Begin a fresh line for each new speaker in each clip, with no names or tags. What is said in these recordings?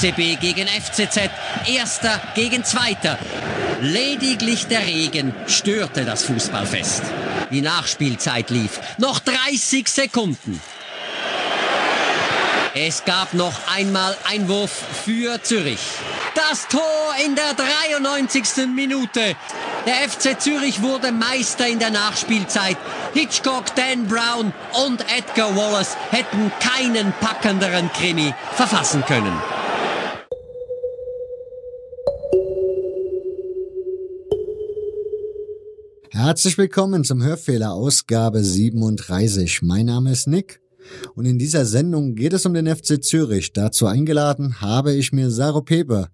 FCB gegen FCZ, Erster gegen Zweiter. Lediglich der Regen störte das Fußballfest. Die Nachspielzeit lief. Noch 30 Sekunden. Es gab noch einmal Einwurf für Zürich. Das Tor in der 93. Minute. Der FC Zürich wurde Meister in der Nachspielzeit. Hitchcock, Dan Brown und Edgar Wallace hätten keinen packenderen Krimi verfassen können.
Herzlich willkommen zum Hörfehler Ausgabe 37. Mein Name ist Nick und in dieser Sendung geht es um den FC Zürich. Dazu eingeladen habe ich mir Saro Pepe,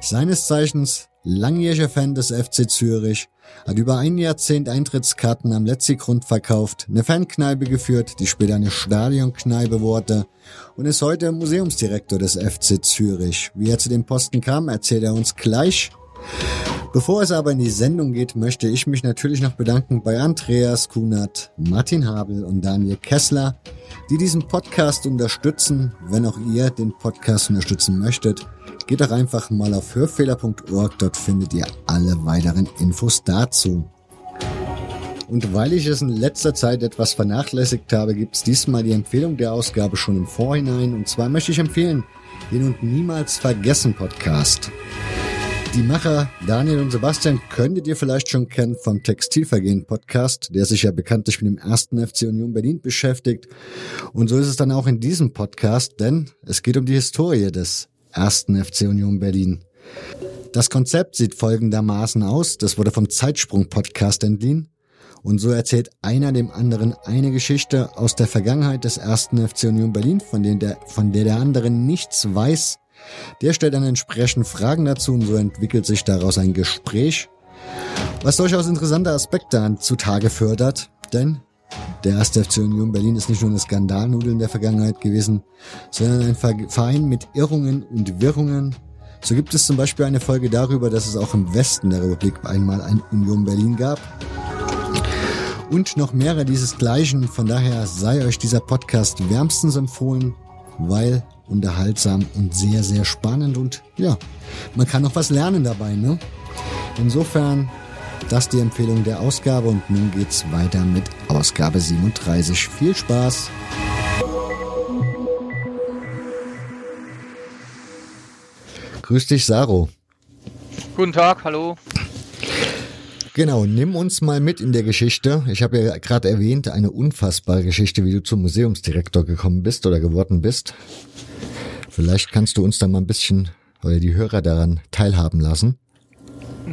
seines Zeichens langjähriger Fan des FC Zürich, hat über ein Jahrzehnt Eintrittskarten am Letzigrund verkauft, eine Fankneipe geführt, die später eine Stadionkneipe wurde und ist heute Museumsdirektor des FC Zürich. Wie er zu dem Posten kam, erzählt er uns gleich. Bevor es aber in die Sendung geht, möchte ich mich natürlich noch bedanken bei Andreas Kunert, Martin Habel und Daniel Kessler, die diesen Podcast unterstützen. Wenn auch ihr den Podcast unterstützen möchtet, geht doch einfach mal auf hörfehler.org, dort findet ihr alle weiteren Infos dazu. Und weil ich es in letzter Zeit etwas vernachlässigt habe, gibt es diesmal die Empfehlung der Ausgabe schon im Vorhinein. Und zwar möchte ich empfehlen den und niemals vergessen Podcast. Die Macher Daniel und Sebastian könntet ihr vielleicht schon kennen vom Textilvergehen Podcast, der sich ja bekanntlich mit dem ersten FC Union Berlin beschäftigt. Und so ist es dann auch in diesem Podcast, denn es geht um die Historie des ersten FC Union Berlin. Das Konzept sieht folgendermaßen aus. Das wurde vom Zeitsprung Podcast entliehen. Und so erzählt einer dem anderen eine Geschichte aus der Vergangenheit des ersten FC Union Berlin, von, der, von der der andere nichts weiß der stellt dann entsprechend Fragen dazu und so entwickelt sich daraus ein Gespräch, was durchaus interessante Aspekte zutage fördert, denn der erste FC Union Berlin ist nicht nur eine Skandalnudel in der Vergangenheit gewesen, sondern ein Verein mit Irrungen und Wirrungen. So gibt es zum Beispiel eine Folge darüber, dass es auch im Westen der Republik einmal ein Union Berlin gab. Und noch mehrere dieses Gleichen. Von daher sei euch dieser Podcast wärmstens empfohlen, weil unterhaltsam und sehr, sehr spannend und ja, man kann noch was lernen dabei, ne? Insofern, das die Empfehlung der Ausgabe und nun geht's weiter mit Ausgabe 37. Viel Spaß! Grüß dich, Saro.
Guten Tag, hallo.
Genau, nimm uns mal mit in der Geschichte. Ich habe ja gerade erwähnt, eine unfassbare Geschichte, wie du zum Museumsdirektor gekommen bist oder geworden bist. Vielleicht kannst du uns da mal ein bisschen oder die Hörer daran teilhaben lassen.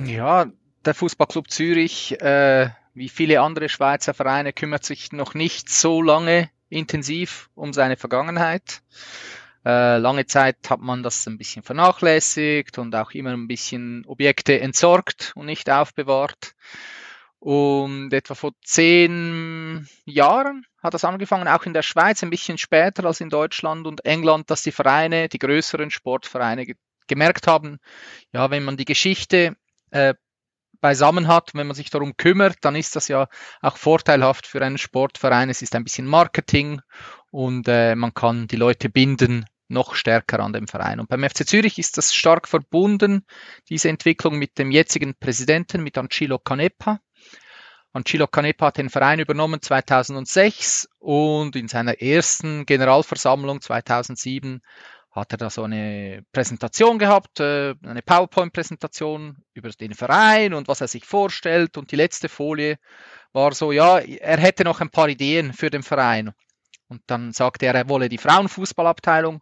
Ja, der Fußballclub Zürich, äh, wie viele andere Schweizer Vereine, kümmert sich noch nicht so lange intensiv um seine Vergangenheit. Äh, lange Zeit hat man das ein bisschen vernachlässigt und auch immer ein bisschen Objekte entsorgt und nicht aufbewahrt. Und etwa vor zehn Jahren hat das angefangen, auch in der Schweiz, ein bisschen später als in Deutschland und England, dass die Vereine, die größeren Sportvereine ge gemerkt haben, ja, wenn man die Geschichte äh, beisammen hat, wenn man sich darum kümmert, dann ist das ja auch vorteilhaft für einen Sportverein. Es ist ein bisschen Marketing und äh, man kann die Leute binden noch stärker an dem Verein. Und beim FC Zürich ist das stark verbunden, diese Entwicklung mit dem jetzigen Präsidenten, mit Ancilo Canepa. Ancilo Canepa hat den Verein übernommen 2006 und in seiner ersten Generalversammlung 2007 hat er da so eine Präsentation gehabt, äh, eine PowerPoint-Präsentation über den Verein und was er sich vorstellt. Und die letzte Folie war so, ja, er hätte noch ein paar Ideen für den Verein. Und dann sagte er, er wolle die Frauenfußballabteilung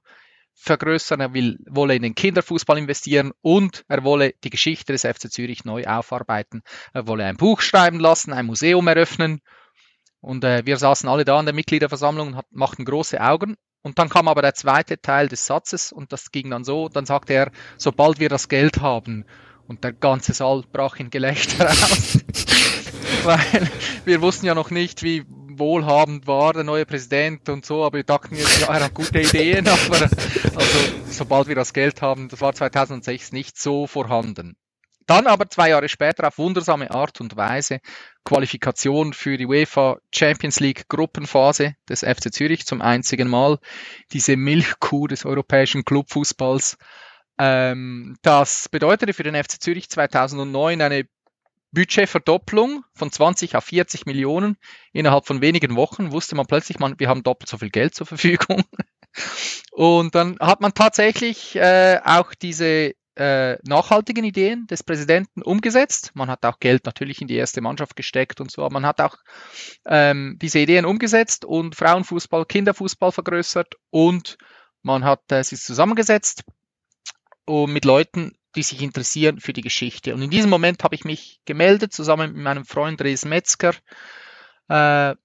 vergrößern, er will, wolle in den Kinderfußball investieren und er wolle die Geschichte des FC Zürich neu aufarbeiten. Er wolle ein Buch schreiben lassen, ein Museum eröffnen. Und äh, wir saßen alle da in der Mitgliederversammlung und hat, machten große Augen. Und dann kam aber der zweite Teil des Satzes und das ging dann so. Dann sagte er, sobald wir das Geld haben. Und der ganze Saal brach in Gelächter aus. Weil wir wussten ja noch nicht, wie wohlhabend war, der neue Präsident und so, aber wir dachten ja, er hat gute Ideen, aber also, sobald wir das Geld haben, das war 2006 nicht so vorhanden. Dann aber zwei Jahre später auf wundersame Art und Weise Qualifikation für die UEFA Champions League Gruppenphase des FC Zürich zum einzigen Mal. Diese Milchkuh des europäischen Clubfußballs Ähm, das bedeutete für den FC Zürich 2009 eine Budgetverdopplung von 20 auf 40 Millionen innerhalb von wenigen Wochen. Wusste man plötzlich, man, wir haben doppelt so viel Geld zur Verfügung. Und dann hat man tatsächlich äh, auch diese äh, nachhaltigen Ideen des Präsidenten umgesetzt. Man hat auch Geld natürlich in die erste Mannschaft gesteckt und so, aber man hat auch ähm, diese Ideen umgesetzt und Frauenfußball, Kinderfußball vergrößert und man hat äh, sich zusammengesetzt und mit Leuten, die sich interessieren für die Geschichte. Und in diesem Moment habe ich mich gemeldet, zusammen mit meinem Freund Res Metzger, äh,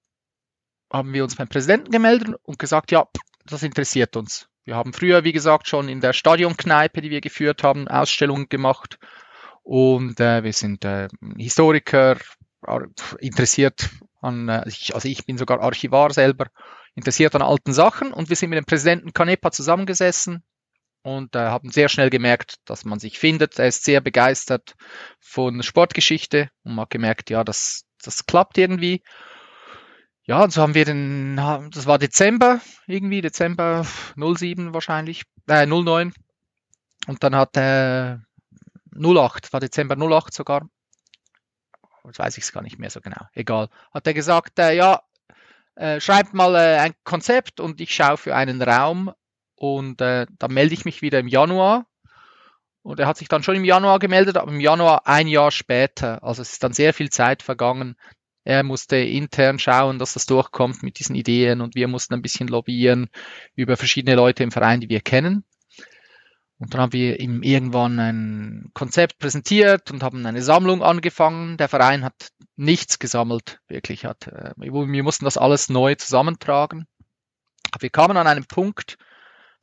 haben wir uns beim Präsidenten gemeldet und gesagt, ja, das interessiert uns. Wir haben früher, wie gesagt, schon in der Stadionkneipe, die wir geführt haben, Ausstellungen gemacht. Und äh, wir sind äh, Historiker, interessiert an, äh, also ich bin sogar Archivar selber, interessiert an alten Sachen. Und wir sind mit dem Präsidenten Canepa zusammengesessen und äh, haben sehr schnell gemerkt, dass man sich findet. Er ist sehr begeistert von Sportgeschichte und hat gemerkt, ja, das, das klappt irgendwie. Ja, und so haben wir den, das war Dezember irgendwie, Dezember 07 wahrscheinlich, äh, 09. Und dann hat äh, 08, war Dezember 08 sogar. Jetzt weiß ich es gar nicht mehr so genau. Egal. Hat er gesagt, äh, ja, äh, schreibt mal äh, ein Konzept und ich schaue für einen Raum und äh, dann melde ich mich wieder im Januar. Und er hat sich dann schon im Januar gemeldet, aber im Januar ein Jahr später. Also es ist dann sehr viel Zeit vergangen, er musste intern schauen, dass das durchkommt mit diesen Ideen und wir mussten ein bisschen lobbyieren über verschiedene Leute im Verein, die wir kennen. Und dann haben wir ihm irgendwann ein Konzept präsentiert und haben eine Sammlung angefangen. Der Verein hat nichts gesammelt, wirklich hat. Äh, wir mussten das alles neu zusammentragen. Aber wir kamen an einen Punkt,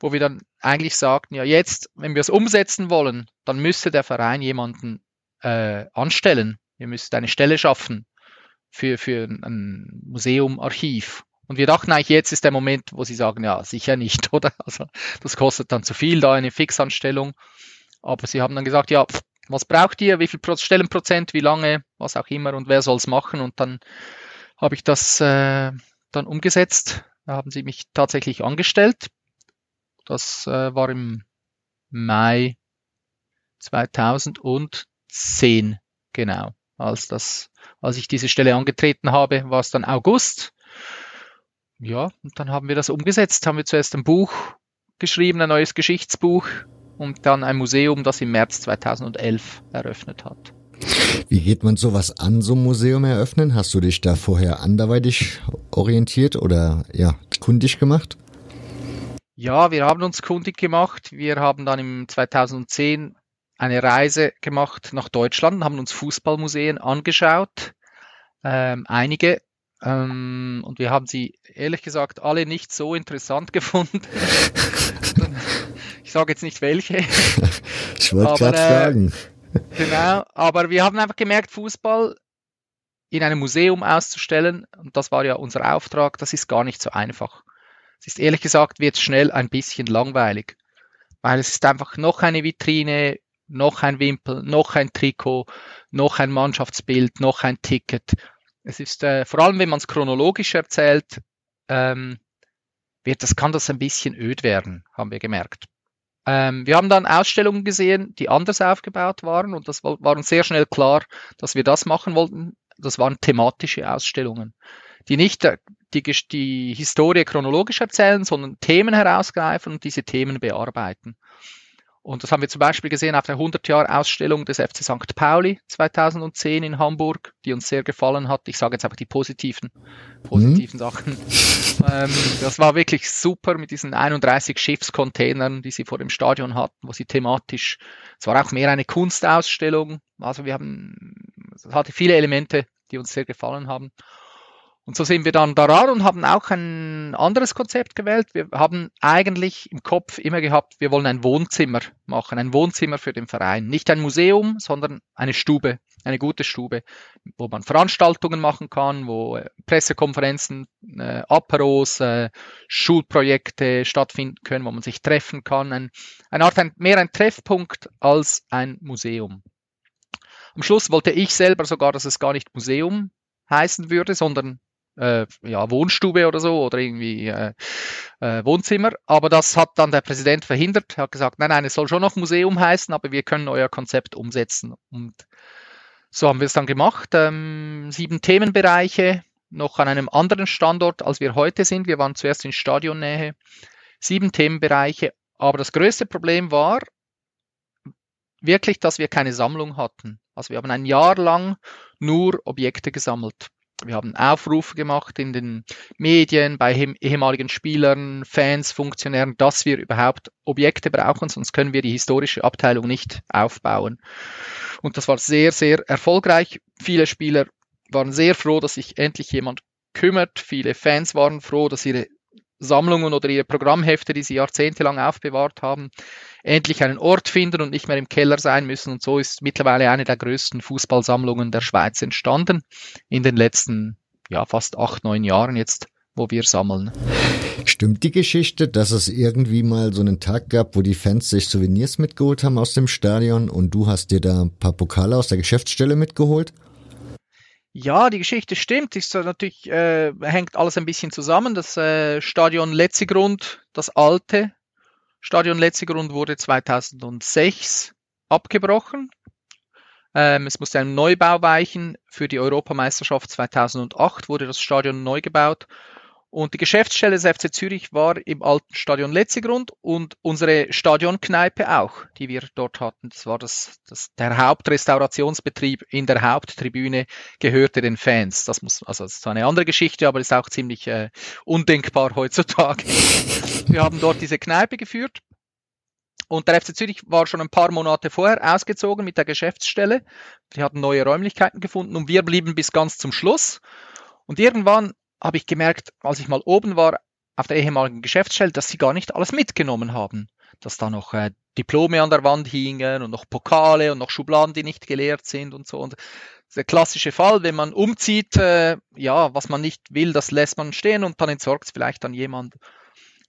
wo wir dann eigentlich sagten, ja jetzt, wenn wir es umsetzen wollen, dann müsste der Verein jemanden äh, anstellen. Ihr müsst eine Stelle schaffen für, für ein Museum, Archiv. Und wir dachten eigentlich, jetzt ist der Moment, wo sie sagen, ja, sicher nicht, oder? Also das kostet dann zu viel, da eine Fixanstellung. Aber sie haben dann gesagt, ja, was braucht ihr, wie viel Stellenprozent, wie lange, was auch immer und wer soll es machen. Und dann habe ich das äh, dann umgesetzt. Da haben sie mich tatsächlich angestellt. Das äh, war im Mai 2010, genau, als das als ich diese Stelle angetreten habe, war es dann August. Ja, und dann haben wir das umgesetzt. Haben wir zuerst ein Buch geschrieben, ein neues Geschichtsbuch und dann ein Museum, das im März 2011 eröffnet hat.
Wie geht man sowas an, so ein Museum eröffnen? Hast du dich da vorher anderweitig orientiert oder ja, kundig gemacht?
Ja, wir haben uns kundig gemacht. Wir haben dann im 2010 eine Reise gemacht nach Deutschland, haben uns Fußballmuseen angeschaut, ähm, einige, ähm, und wir haben sie ehrlich gesagt alle nicht so interessant gefunden. ich sage jetzt nicht welche.
Ich wollte gerade äh, fragen.
Genau, aber wir haben einfach gemerkt, Fußball in einem Museum auszustellen, und das war ja unser Auftrag, das ist gar nicht so einfach. Es ist ehrlich gesagt, wird schnell ein bisschen langweilig, weil es ist einfach noch eine Vitrine noch ein Wimpel, noch ein Trikot, noch ein Mannschaftsbild, noch ein Ticket. Es ist äh, vor allem, wenn man es chronologisch erzählt, ähm, wird das kann das ein bisschen öd werden, haben wir gemerkt. Ähm, wir haben dann Ausstellungen gesehen, die anders aufgebaut waren und das war uns sehr schnell klar, dass wir das machen wollten. Das waren thematische Ausstellungen, die nicht die, die Historie chronologisch erzählen, sondern Themen herausgreifen und diese Themen bearbeiten. Und das haben wir zum Beispiel gesehen auf der 100-Jahr-Ausstellung des FC St. Pauli 2010 in Hamburg, die uns sehr gefallen hat. Ich sage jetzt einfach die positiven, positiven mhm. Sachen. ähm, das war wirklich super mit diesen 31 Schiffscontainern, die sie vor dem Stadion hatten, wo sie thematisch, es war auch mehr eine Kunstausstellung. Also wir haben, es hatte viele Elemente, die uns sehr gefallen haben. Und so sind wir dann daran und haben auch ein anderes Konzept gewählt. Wir haben eigentlich im Kopf immer gehabt, wir wollen ein Wohnzimmer machen, ein Wohnzimmer für den Verein. Nicht ein Museum, sondern eine Stube, eine gute Stube, wo man Veranstaltungen machen kann, wo äh, Pressekonferenzen, äh, Aperos, äh, Schulprojekte stattfinden können, wo man sich treffen kann. Ein, eine Art, ein, mehr ein Treffpunkt als ein Museum. Am Schluss wollte ich selber sogar, dass es gar nicht Museum heißen würde, sondern äh, ja, Wohnstube oder so oder irgendwie äh, äh, Wohnzimmer. Aber das hat dann der Präsident verhindert. Er hat gesagt, nein, nein, es soll schon noch Museum heißen, aber wir können euer Konzept umsetzen. Und so haben wir es dann gemacht. Ähm, sieben Themenbereiche, noch an einem anderen Standort, als wir heute sind. Wir waren zuerst in Stadionnähe. Sieben Themenbereiche. Aber das größte Problem war wirklich, dass wir keine Sammlung hatten. Also wir haben ein Jahr lang nur Objekte gesammelt. Wir haben Aufrufe gemacht in den Medien, bei ehemaligen Spielern, Fans, Funktionären, dass wir überhaupt Objekte brauchen, sonst können wir die historische Abteilung nicht aufbauen. Und das war sehr, sehr erfolgreich. Viele Spieler waren sehr froh, dass sich endlich jemand kümmert. Viele Fans waren froh, dass ihre Sammlungen oder ihre Programmhefte, die sie jahrzehntelang aufbewahrt haben, endlich einen Ort finden und nicht mehr im Keller sein müssen. Und so ist mittlerweile eine der größten Fußballsammlungen der Schweiz entstanden in den letzten ja, fast acht, neun Jahren jetzt wo wir sammeln.
Stimmt die Geschichte, dass es irgendwie mal so einen Tag gab, wo die Fans sich Souvenirs mitgeholt haben aus dem Stadion und du hast dir da ein paar Pokale aus der Geschäftsstelle mitgeholt?
Ja, die Geschichte stimmt. Ist natürlich äh, hängt alles ein bisschen zusammen. Das äh, Stadion Letzigrund, das alte Stadion Letzigrund, wurde 2006 abgebrochen. Ähm, es musste ein Neubau weichen. Für die Europameisterschaft 2008 wurde das Stadion neu gebaut und die Geschäftsstelle des FC Zürich war im alten Stadion Letzigrund und unsere Stadionkneipe auch, die wir dort hatten. Das war das, das, der Hauptrestaurationsbetrieb in der Haupttribüne gehörte den Fans. Das muss, also das ist eine andere Geschichte, aber ist auch ziemlich äh, undenkbar heutzutage. wir haben dort diese Kneipe geführt. Und der FC Zürich war schon ein paar Monate vorher ausgezogen mit der Geschäftsstelle. Die hatten neue Räumlichkeiten gefunden und wir blieben bis ganz zum Schluss. Und irgendwann habe ich gemerkt, als ich mal oben war auf der ehemaligen Geschäftsstelle, dass sie gar nicht alles mitgenommen haben. Dass da noch äh, Diplome an der Wand hingen und noch Pokale und noch Schubladen, die nicht geleert sind und so. Und der klassische Fall, wenn man umzieht, äh, ja, was man nicht will, das lässt man stehen und dann entsorgt es vielleicht an jemand.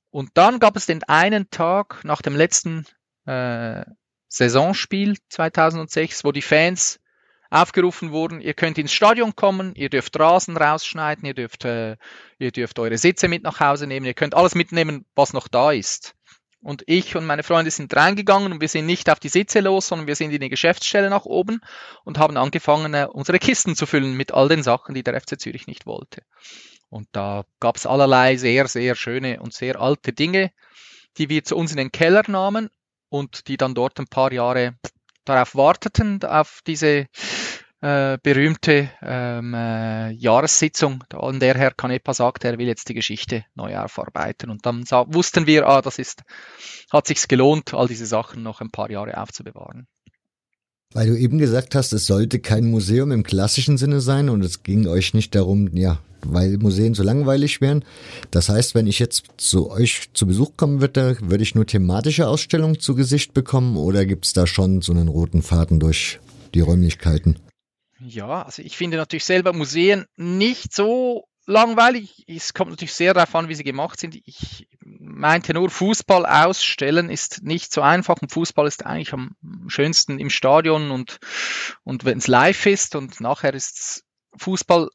Und dann gab es den einen Tag nach dem letzten äh, Saisonspiel 2006, wo die Fans aufgerufen wurden, ihr könnt ins Stadion kommen, ihr dürft Rasen rausschneiden, ihr dürft, äh, ihr dürft eure Sitze mit nach Hause nehmen, ihr könnt alles mitnehmen, was noch da ist. Und ich und meine Freunde sind reingegangen und wir sind nicht auf die Sitze los, sondern wir sind in die Geschäftsstelle nach oben und haben angefangen, äh, unsere Kisten zu füllen mit all den Sachen, die der FC Zürich nicht wollte. Und da gab es allerlei sehr, sehr schöne und sehr alte Dinge, die wir zu uns in den Keller nahmen und die dann dort ein paar Jahre darauf warteten, auf diese äh, berühmte ähm, äh, Jahressitzung, an der Herr Canepa sagte, er will jetzt die Geschichte neu aufarbeiten. Und dann wussten wir, ah, das ist, hat sich's gelohnt, all diese Sachen noch ein paar Jahre aufzubewahren.
Weil du eben gesagt hast, es sollte kein Museum im klassischen Sinne sein und es ging euch nicht darum, ja, weil Museen so langweilig wären. Das heißt, wenn ich jetzt zu euch zu Besuch kommen würde, würde ich nur thematische Ausstellungen zu Gesicht bekommen oder gibt es da schon so einen roten Faden durch die Räumlichkeiten?
Ja, also ich finde natürlich selber Museen nicht so langweilig. Es kommt natürlich sehr darauf an, wie sie gemacht sind. Ich meinte nur, Fußball ausstellen ist nicht so einfach. Und Fußball ist eigentlich am schönsten im Stadion und, und wenn es live ist und nachher ist Fußball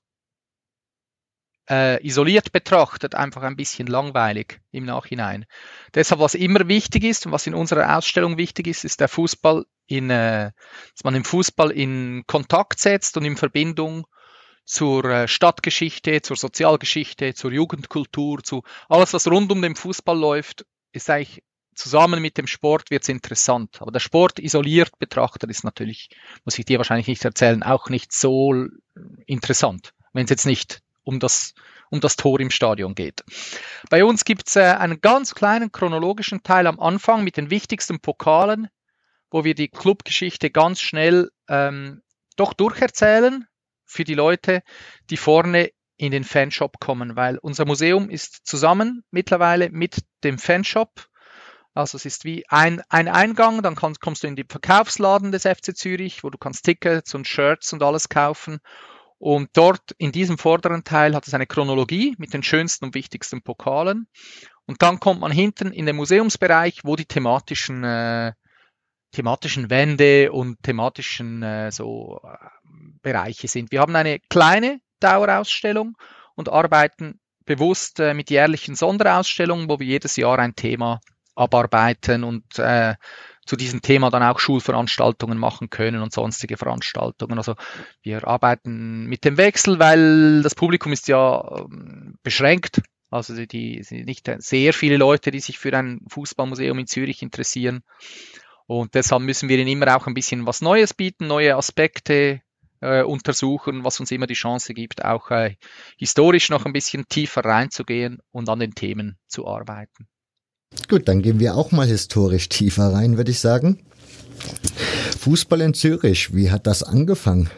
äh, isoliert betrachtet einfach ein bisschen langweilig im Nachhinein. Deshalb, was immer wichtig ist und was in unserer Ausstellung wichtig ist, ist der Fußball in, äh, dass man den Fußball in Kontakt setzt und in Verbindung zur äh, Stadtgeschichte, zur Sozialgeschichte, zur Jugendkultur, zu alles, was rund um den Fußball läuft, ist eigentlich zusammen mit dem Sport wird's interessant. Aber der Sport isoliert betrachtet ist natürlich, muss ich dir wahrscheinlich nicht erzählen, auch nicht so interessant, wenn es jetzt nicht um das, um das Tor im Stadion geht. Bei uns gibt's äh, einen ganz kleinen chronologischen Teil am Anfang mit den wichtigsten Pokalen, wo wir die Clubgeschichte ganz schnell ähm, doch durcherzählen, für die Leute, die vorne in den Fanshop kommen, weil unser Museum ist zusammen mittlerweile mit dem Fanshop. Also es ist wie ein, ein Eingang, dann kannst, kommst du in den Verkaufsladen des FC Zürich, wo du kannst Tickets und Shirts und alles kaufen. Und dort in diesem vorderen Teil hat es eine Chronologie mit den schönsten und wichtigsten Pokalen. Und dann kommt man hinten in den Museumsbereich, wo die thematischen, äh, thematischen Wände und thematischen äh, so Bereiche sind. Wir haben eine kleine Dauerausstellung und arbeiten bewusst äh, mit jährlichen Sonderausstellungen, wo wir jedes Jahr ein Thema abarbeiten und äh, zu diesem Thema dann auch Schulveranstaltungen machen können und sonstige Veranstaltungen. Also wir arbeiten mit dem Wechsel, weil das Publikum ist ja ähm, beschränkt. Also die, die sind nicht sehr viele Leute, die sich für ein Fußballmuseum in Zürich interessieren. Und deshalb müssen wir ihnen immer auch ein bisschen was Neues bieten, neue Aspekte äh, untersuchen, was uns immer die Chance gibt, auch äh, historisch noch ein bisschen tiefer reinzugehen und an den Themen zu arbeiten.
Gut, dann gehen wir auch mal historisch tiefer rein, würde ich sagen. Fußball in Zürich, wie hat das angefangen?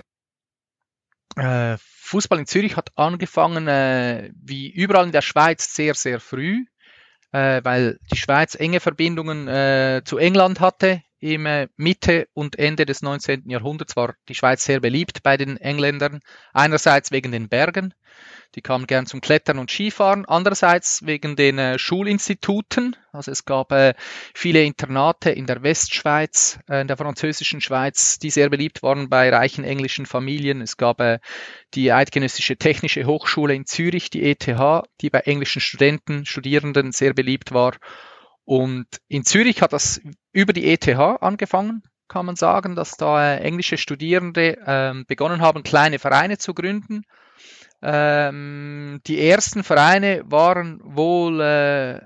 Äh, Fußball in Zürich hat angefangen, äh, wie überall in der Schweiz, sehr, sehr früh, äh, weil die Schweiz enge Verbindungen äh, zu England hatte. Im äh, Mitte und Ende des 19. Jahrhunderts war die Schweiz sehr beliebt bei den Engländern. Einerseits wegen den Bergen, die kamen gern zum Klettern und Skifahren. Andererseits wegen den äh, Schulinstituten. Also es gab äh, viele Internate in der Westschweiz, äh, in der französischen Schweiz, die sehr beliebt waren bei reichen englischen Familien. Es gab äh, die Eidgenössische Technische Hochschule in Zürich, die ETH, die bei englischen Studenten, Studierenden sehr beliebt war. Und in Zürich hat das über die ETH angefangen, kann man sagen, dass da äh, englische Studierende äh, begonnen haben, kleine Vereine zu gründen ähm, die ersten Vereine waren wohl äh,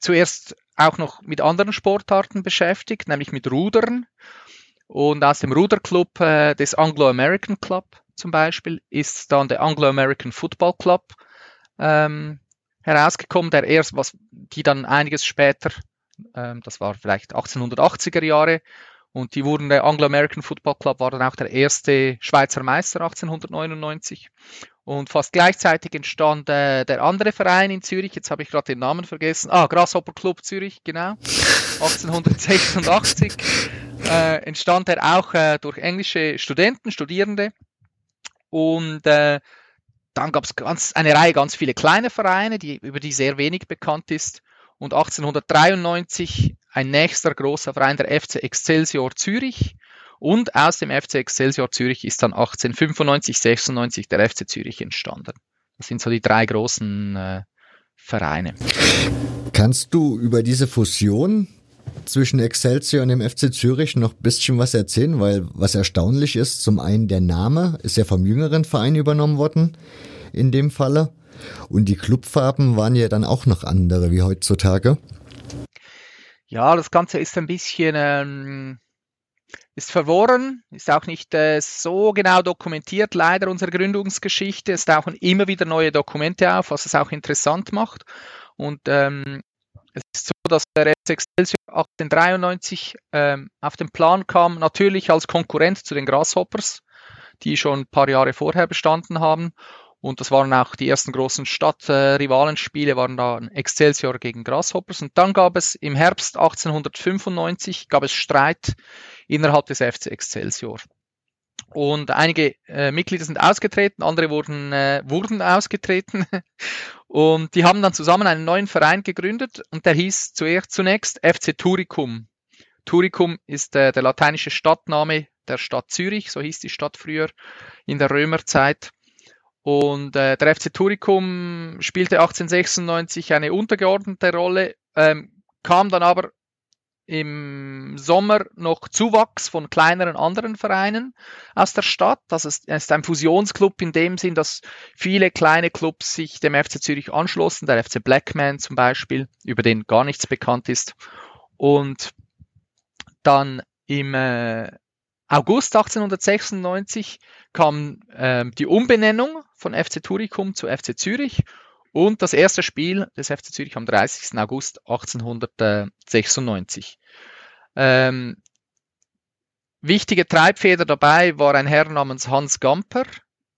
zuerst auch noch mit anderen Sportarten beschäftigt, nämlich mit Rudern. Und aus dem Ruderclub äh, des Anglo-American Club zum Beispiel ist dann der Anglo-American Football Club ähm, herausgekommen, der erst, was die dann einiges später, ähm, das war vielleicht 1880er Jahre, und die wurden, der Anglo-American Football Club war dann auch der erste Schweizer Meister 1899. Und fast gleichzeitig entstand äh, der andere Verein in Zürich, jetzt habe ich gerade den Namen vergessen, ah, Grasshopper Club Zürich, genau, 1886 äh, entstand er auch äh, durch englische Studenten, Studierende. Und äh, dann gab es ganz, eine Reihe ganz viele kleine Vereine, die, über die sehr wenig bekannt ist. Und 1893 ein nächster großer Verein, der FC Excelsior Zürich. Und aus dem FC Excelsior Zürich ist dann 1895, 96 der FC Zürich entstanden. Das sind so die drei großen äh, Vereine.
Kannst du über diese Fusion zwischen Excelsior und dem FC Zürich noch bisschen was erzählen? Weil was erstaunlich ist, zum einen der Name ist ja vom jüngeren Verein übernommen worden in dem Falle. Und die Clubfarben waren ja dann auch noch andere wie heutzutage.
Ja, das Ganze ist ein bisschen ähm, ist verworren, ist auch nicht äh, so genau dokumentiert, leider unsere Gründungsgeschichte. Es tauchen immer wieder neue Dokumente auf, was es auch interessant macht. Und ähm, es ist so, dass der FC Excelsior 1893 ähm, auf den Plan kam, natürlich als Konkurrent zu den Grasshoppers, die schon ein paar Jahre vorher bestanden haben. Und das waren auch die ersten großen Stadtrivalenspiele, waren da Excelsior gegen Grasshoppers. Und dann gab es im Herbst 1895 gab es Streit innerhalb des FC Excelsior. Und einige äh, Mitglieder sind ausgetreten, andere wurden, äh, wurden ausgetreten. Und die haben dann zusammen einen neuen Verein gegründet und der hieß zuerst zunächst FC Turicum. Turicum ist äh, der lateinische Stadtname der Stadt Zürich, so hieß die Stadt früher in der Römerzeit. Und äh, der FC Turicum spielte 1896 eine untergeordnete Rolle, ähm, kam dann aber im Sommer noch Zuwachs von kleineren anderen Vereinen aus der Stadt. Das ist, ist ein Fusionsclub in dem Sinn, dass viele kleine Clubs sich dem FC Zürich anschlossen, der FC Blackman zum Beispiel, über den gar nichts bekannt ist. Und dann im äh, August 1896 kam äh, die Umbenennung von FC Turicum zu FC Zürich und das erste Spiel des FC Zürich am 30. August 1896. Ähm, wichtige Treibfeder dabei war ein Herr namens Hans Gamper.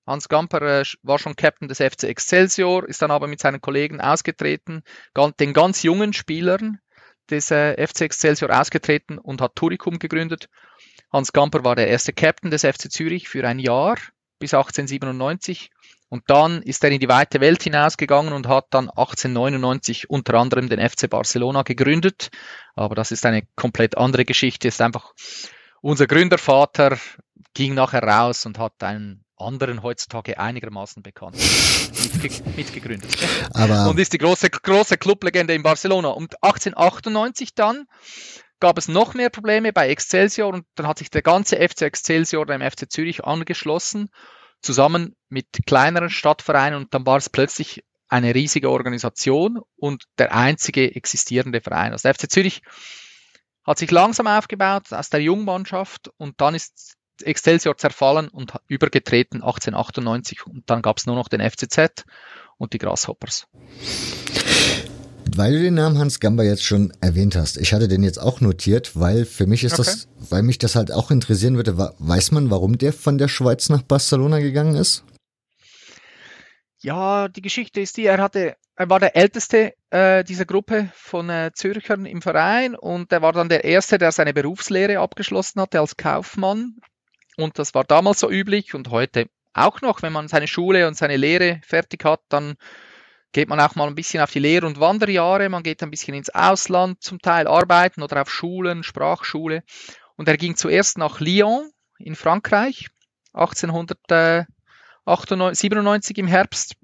Hans Gamper äh, war schon Captain des FC Excelsior, ist dann aber mit seinen Kollegen ausgetreten, den ganz jungen Spielern des äh, FC Excelsior ausgetreten und hat Turicum gegründet. Hans Gamper war der erste Captain des FC Zürich für ein Jahr bis 1897 und dann ist er in die weite Welt hinausgegangen und hat dann 1899 unter anderem den FC Barcelona gegründet. Aber das ist eine komplett andere Geschichte. Ist einfach unser Gründervater ging nachher raus und hat einen anderen heutzutage einigermaßen bekannt. Mitge mitgegründet.
Aber
und ist die große, große Clublegende in Barcelona. Und 1898 dann gab es noch mehr Probleme bei Excelsior und dann hat sich der ganze FC Excelsior dem FC Zürich angeschlossen, zusammen mit kleineren Stadtvereinen und dann war es plötzlich eine riesige Organisation und der einzige existierende Verein. Also der FC Zürich hat sich langsam aufgebaut aus der Jungmannschaft und dann ist Excelsior zerfallen und übergetreten 1898 und dann gab es nur noch den FCZ und die Grasshoppers.
Weil du den Namen Hans Gamba jetzt schon erwähnt hast, ich hatte den jetzt auch notiert, weil für mich ist okay. das, weil mich das halt auch interessieren würde, weiß man, warum der von der Schweiz nach Barcelona gegangen ist?
Ja, die Geschichte ist die, er hatte, er war der älteste äh, dieser Gruppe von äh, Zürchern im Verein und er war dann der erste, der seine Berufslehre abgeschlossen hatte als Kaufmann. Und das war damals so üblich und heute auch noch, wenn man seine Schule und seine Lehre fertig hat, dann geht man auch mal ein bisschen auf die Lehr- und Wanderjahre, man geht ein bisschen ins Ausland zum Teil arbeiten oder auf Schulen, Sprachschule. Und er ging zuerst nach Lyon in Frankreich, 1800. 97 im Herbst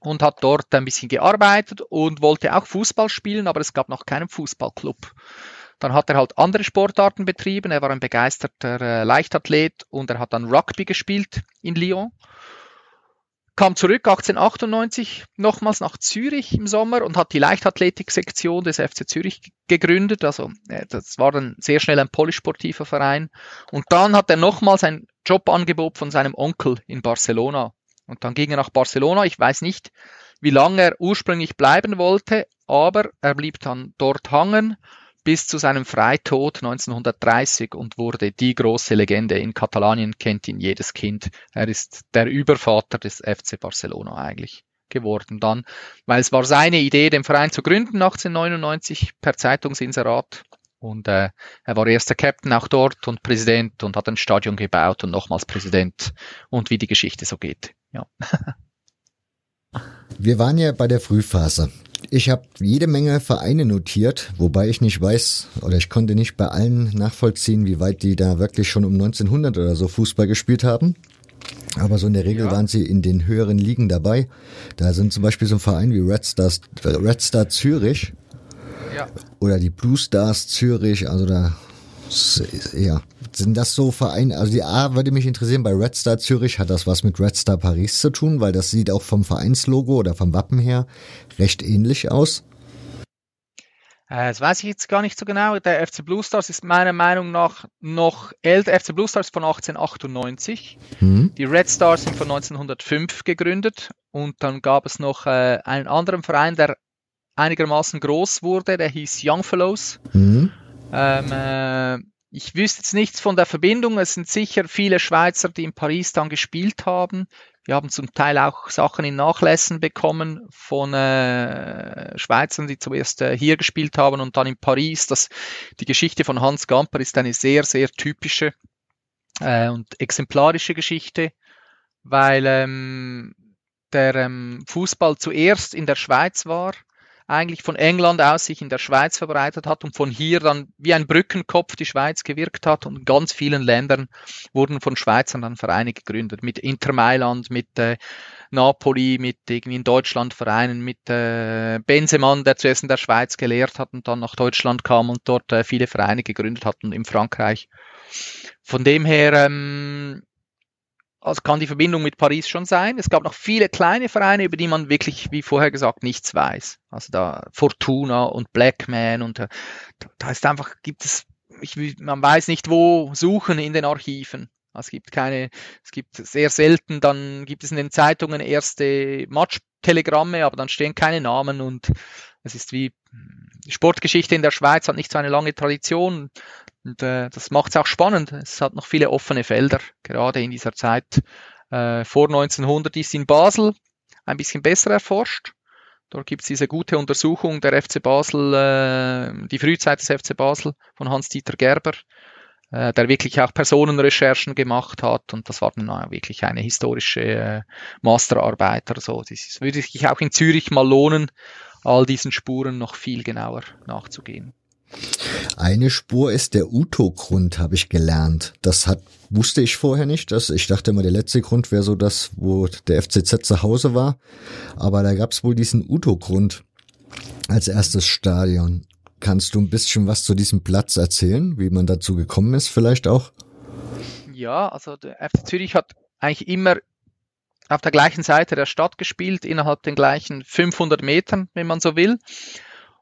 und hat dort ein bisschen gearbeitet und wollte auch Fußball spielen, aber es gab noch keinen Fußballclub. Dann hat er halt andere Sportarten betrieben. Er war ein begeisterter äh, Leichtathlet und er hat dann Rugby gespielt in Lyon. Kam zurück 1898 nochmals nach Zürich im Sommer und hat die Leichtathletik-Sektion des FC Zürich gegründet. Also äh, das war dann sehr schnell ein polysportiver Verein. Und dann hat er nochmals ein Jobangebot von seinem Onkel in Barcelona. Und dann ging er nach Barcelona. Ich weiß nicht, wie lange er ursprünglich bleiben wollte, aber er blieb dann dort hangen bis zu seinem Freitod 1930 und wurde die große Legende. In Katalonien kennt ihn jedes Kind. Er ist der Übervater des FC Barcelona eigentlich geworden dann, weil es war seine Idee, den Verein zu gründen 1899 per Zeitungsinserat und äh, er war erster Captain auch dort und Präsident und hat ein Stadion gebaut und nochmals Präsident und wie die Geschichte so geht. Ja.
Wir waren ja bei der Frühphase. Ich habe jede Menge Vereine notiert, wobei ich nicht weiß oder ich konnte nicht bei allen nachvollziehen, wie weit die da wirklich schon um 1900 oder so Fußball gespielt haben. Aber so in der Regel ja. waren sie in den höheren Ligen dabei. Da sind zum Beispiel so ein Verein wie Red, Stars, Red Star Zürich, ja. Oder die Blue Stars Zürich, also da ja, sind das so Vereine, also die A würde mich interessieren, bei Red Star Zürich hat das was mit Red Star Paris zu tun, weil das sieht auch vom Vereinslogo oder vom Wappen her recht ähnlich aus.
Äh, das weiß ich jetzt gar nicht so genau. Der FC Blue Stars ist meiner Meinung nach noch älter. FC Blue Stars von 1898. Mhm. Die Red Stars sind von 1905 gegründet. Und dann gab es noch äh, einen anderen Verein, der einigermaßen groß wurde, der hieß Youngfellows. Mhm. Ähm, äh, ich wüsste jetzt nichts von der Verbindung. Es sind sicher viele Schweizer, die in Paris dann gespielt haben. Wir haben zum Teil auch Sachen in Nachlässen bekommen von äh, Schweizern, die zuerst äh, hier gespielt haben und dann in Paris. Das, die Geschichte von Hans Gamper ist eine sehr, sehr typische äh, und exemplarische Geschichte, weil ähm, der ähm, Fußball zuerst in der Schweiz war eigentlich von England aus sich in der Schweiz verbreitet hat und von hier dann wie ein Brückenkopf die Schweiz gewirkt hat und in ganz vielen Ländern wurden von Schweizern dann Vereine gegründet, mit Inter Mailand, mit äh, Napoli, mit irgendwie in Deutschland Vereinen, mit äh, Benzemann, der zuerst in der Schweiz gelehrt hat und dann nach Deutschland kam und dort äh, viele Vereine gegründet hat und in Frankreich. Von dem her ähm, also kann die Verbindung mit Paris schon sein. Es gab noch viele kleine Vereine, über die man wirklich, wie vorher gesagt, nichts weiß. Also da Fortuna und Blackman und äh, da, ist einfach, gibt es, ich, man weiß nicht, wo suchen in den Archiven. Also es gibt keine, es gibt sehr selten, dann gibt es in den Zeitungen erste Match-Telegramme, aber dann stehen keine Namen und es ist wie Sportgeschichte in der Schweiz hat nicht so eine lange Tradition. Und äh, das macht es auch spannend. Es hat noch viele offene Felder, gerade in dieser Zeit. Äh, vor 1900 ist in Basel ein bisschen besser erforscht. Dort gibt es diese gute Untersuchung der FC Basel, äh, die Frühzeit des FC Basel von Hans-Dieter Gerber, äh, der wirklich auch Personenrecherchen gemacht hat. Und das war dann wirklich eine historische äh, Masterarbeit oder so. Das würde sich auch in Zürich mal lohnen, all diesen Spuren noch viel genauer nachzugehen.
Eine Spur ist der Uto-Grund, habe ich gelernt. Das hat wusste ich vorher nicht. Dass, ich dachte immer, der letzte Grund wäre so das, wo der FCZ zu Hause war. Aber da gab es wohl diesen Uto-Grund als erstes Stadion. Kannst du ein bisschen was zu diesem Platz erzählen, wie man dazu gekommen ist vielleicht auch?
Ja, also der FC Zürich hat eigentlich immer auf der gleichen Seite der Stadt gespielt, innerhalb den gleichen 500 Metern, wenn man so will.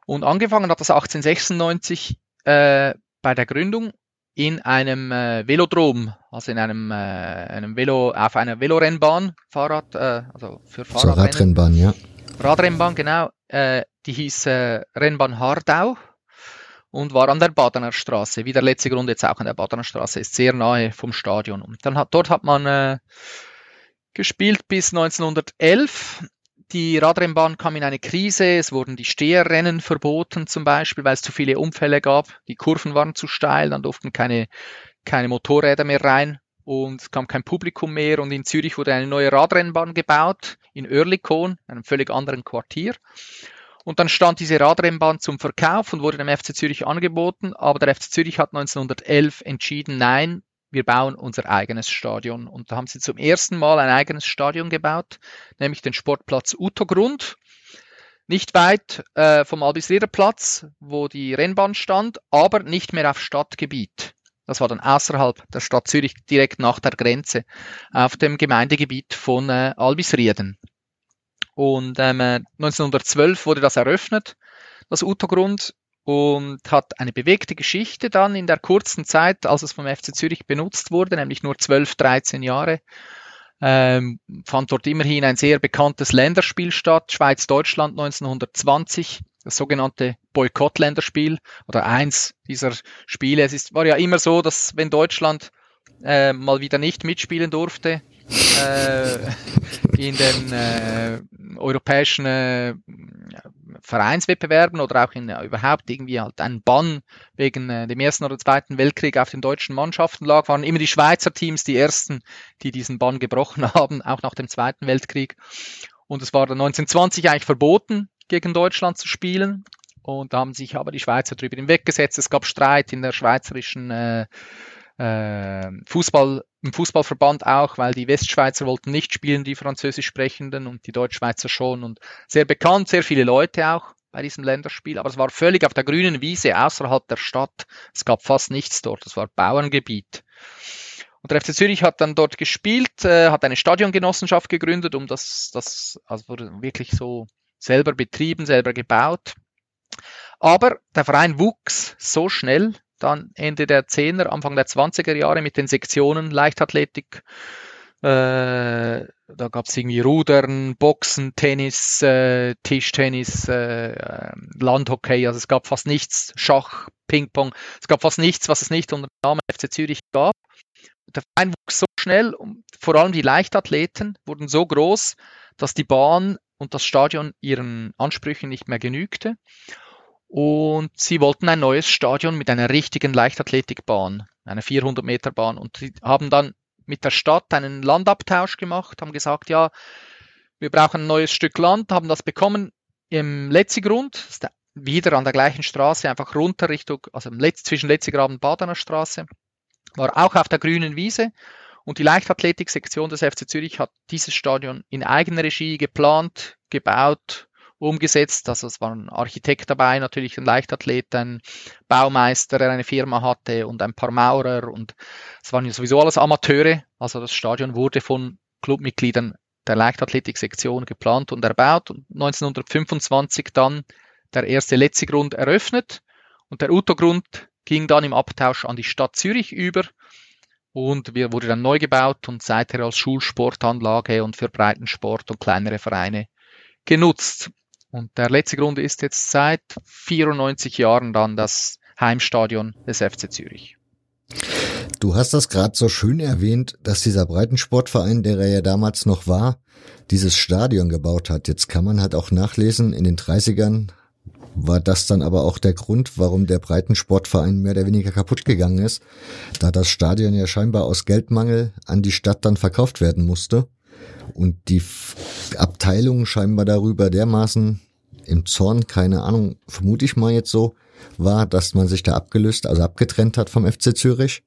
Und angefangen hat das 1896 äh, bei der Gründung in einem äh, Velodrom, also in einem, äh, einem Velo, auf einer Velorennbahn, Fahrrad, äh, also für Fahrradrennen.
Zur Radrennbahn, ja.
Radrennbahn, genau. Äh, die hieß äh, Rennbahn Hardau und war an der Badener Straße, wie der letzte Grund jetzt auch an der Badener Straße, ist sehr nahe vom Stadion. Und dann hat, dort hat man äh, gespielt bis 1911 die Radrennbahn kam in eine Krise, es wurden die Steherrennen verboten zum Beispiel, weil es zu viele Unfälle gab. Die Kurven waren zu steil, dann durften keine, keine Motorräder mehr rein und es kam kein Publikum mehr. Und in Zürich wurde eine neue Radrennbahn gebaut, in Oerlikon, einem völlig anderen Quartier. Und dann stand diese Radrennbahn zum Verkauf und wurde dem FC Zürich angeboten, aber der FC Zürich hat 1911 entschieden, nein, wir bauen unser eigenes Stadion. Und da haben sie zum ersten Mal ein eigenes Stadion gebaut, nämlich den Sportplatz Utogrund. Nicht weit äh, vom Albisrieder Platz, wo die Rennbahn stand, aber nicht mehr auf Stadtgebiet. Das war dann außerhalb der Stadt Zürich, direkt nach der Grenze, auf dem Gemeindegebiet von äh, Albisrieden. Und ähm, 1912 äh, wurde das eröffnet, das Utogrund, und hat eine bewegte Geschichte dann in der kurzen Zeit, als es vom FC Zürich benutzt wurde, nämlich nur 12, 13 Jahre. Ähm, fand dort immerhin ein sehr bekanntes Länderspiel statt, Schweiz-Deutschland 1920, das sogenannte Boykott-Länderspiel oder eins dieser Spiele. Es ist, war ja immer so, dass wenn Deutschland äh, mal wieder nicht mitspielen durfte, in den äh, europäischen äh, Vereinswettbewerben oder auch in äh, überhaupt irgendwie halt ein Bann wegen äh, dem Ersten oder Zweiten Weltkrieg auf den deutschen Mannschaften lag, waren immer die Schweizer Teams die ersten, die diesen Bann gebrochen haben, auch nach dem Zweiten Weltkrieg. Und es war dann 1920 eigentlich verboten, gegen Deutschland zu spielen. Und da haben sich aber die Schweizer drüber hinweggesetzt. Es gab Streit in der schweizerischen äh, äh, Fußball, im Fußballverband auch, weil die Westschweizer wollten nicht spielen, die Französisch sprechenden und die Deutschschweizer schon und sehr bekannt, sehr viele Leute auch bei diesem Länderspiel, aber es war völlig auf der grünen Wiese außerhalb der Stadt. Es gab fast nichts dort, es war Bauerngebiet. Und der FC Zürich hat dann dort gespielt, äh, hat eine Stadiongenossenschaft gegründet, um das, das also wirklich so selber betrieben, selber gebaut. Aber der Verein wuchs so schnell, dann Ende der 10er, Anfang der 20er Jahre mit den Sektionen Leichtathletik. Äh, da gab es irgendwie Rudern, Boxen, Tennis, äh, Tischtennis, äh, ähm, Landhockey, also es gab fast nichts, Schach, Ping-Pong, es gab fast nichts, was es nicht unter dem Namen FC Zürich gab. Der Verein wuchs so schnell vor allem die Leichtathleten wurden so groß, dass die Bahn und das Stadion ihren Ansprüchen nicht mehr genügte. Und sie wollten ein neues Stadion mit einer richtigen Leichtathletikbahn, einer 400 Meter Bahn. Und sie haben dann mit der Stadt einen Landabtausch gemacht, haben gesagt, ja, wir brauchen ein neues Stück Land, haben das bekommen im Letzigrund, wieder an der gleichen Straße, einfach runter Richtung, also zwischen Letzigraben und Badener Straße, war auch auf der grünen Wiese. Und die Leichtathletiksektion des FC Zürich hat dieses Stadion in eigener Regie geplant, gebaut umgesetzt. Also es war ein Architekt dabei, natürlich ein Leichtathlet, ein Baumeister, der eine Firma hatte und ein paar Maurer und es waren ja sowieso alles Amateure. Also das Stadion wurde von Clubmitgliedern der Leichtathletik-Sektion geplant und erbaut und 1925 dann der erste Letzigrund eröffnet und der Uto-Grund ging dann im Abtausch an die Stadt Zürich über und wir wurde dann neu gebaut und seither als Schulsportanlage und für Breitensport und kleinere Vereine genutzt. Und der letzte Grund ist jetzt seit 94 Jahren dann das Heimstadion des FC Zürich.
Du hast das gerade so schön erwähnt, dass dieser Breitensportverein, der er ja damals noch war, dieses Stadion gebaut hat. Jetzt kann man halt auch nachlesen, in den 30ern war das dann aber auch der Grund, warum der Breitensportverein mehr oder weniger kaputt gegangen ist, da das Stadion ja scheinbar aus Geldmangel an die Stadt dann verkauft werden musste und die Abteilung scheinbar darüber dermaßen im Zorn, keine Ahnung, vermute ich mal jetzt so, war, dass man sich da abgelöst, also abgetrennt hat vom FC Zürich?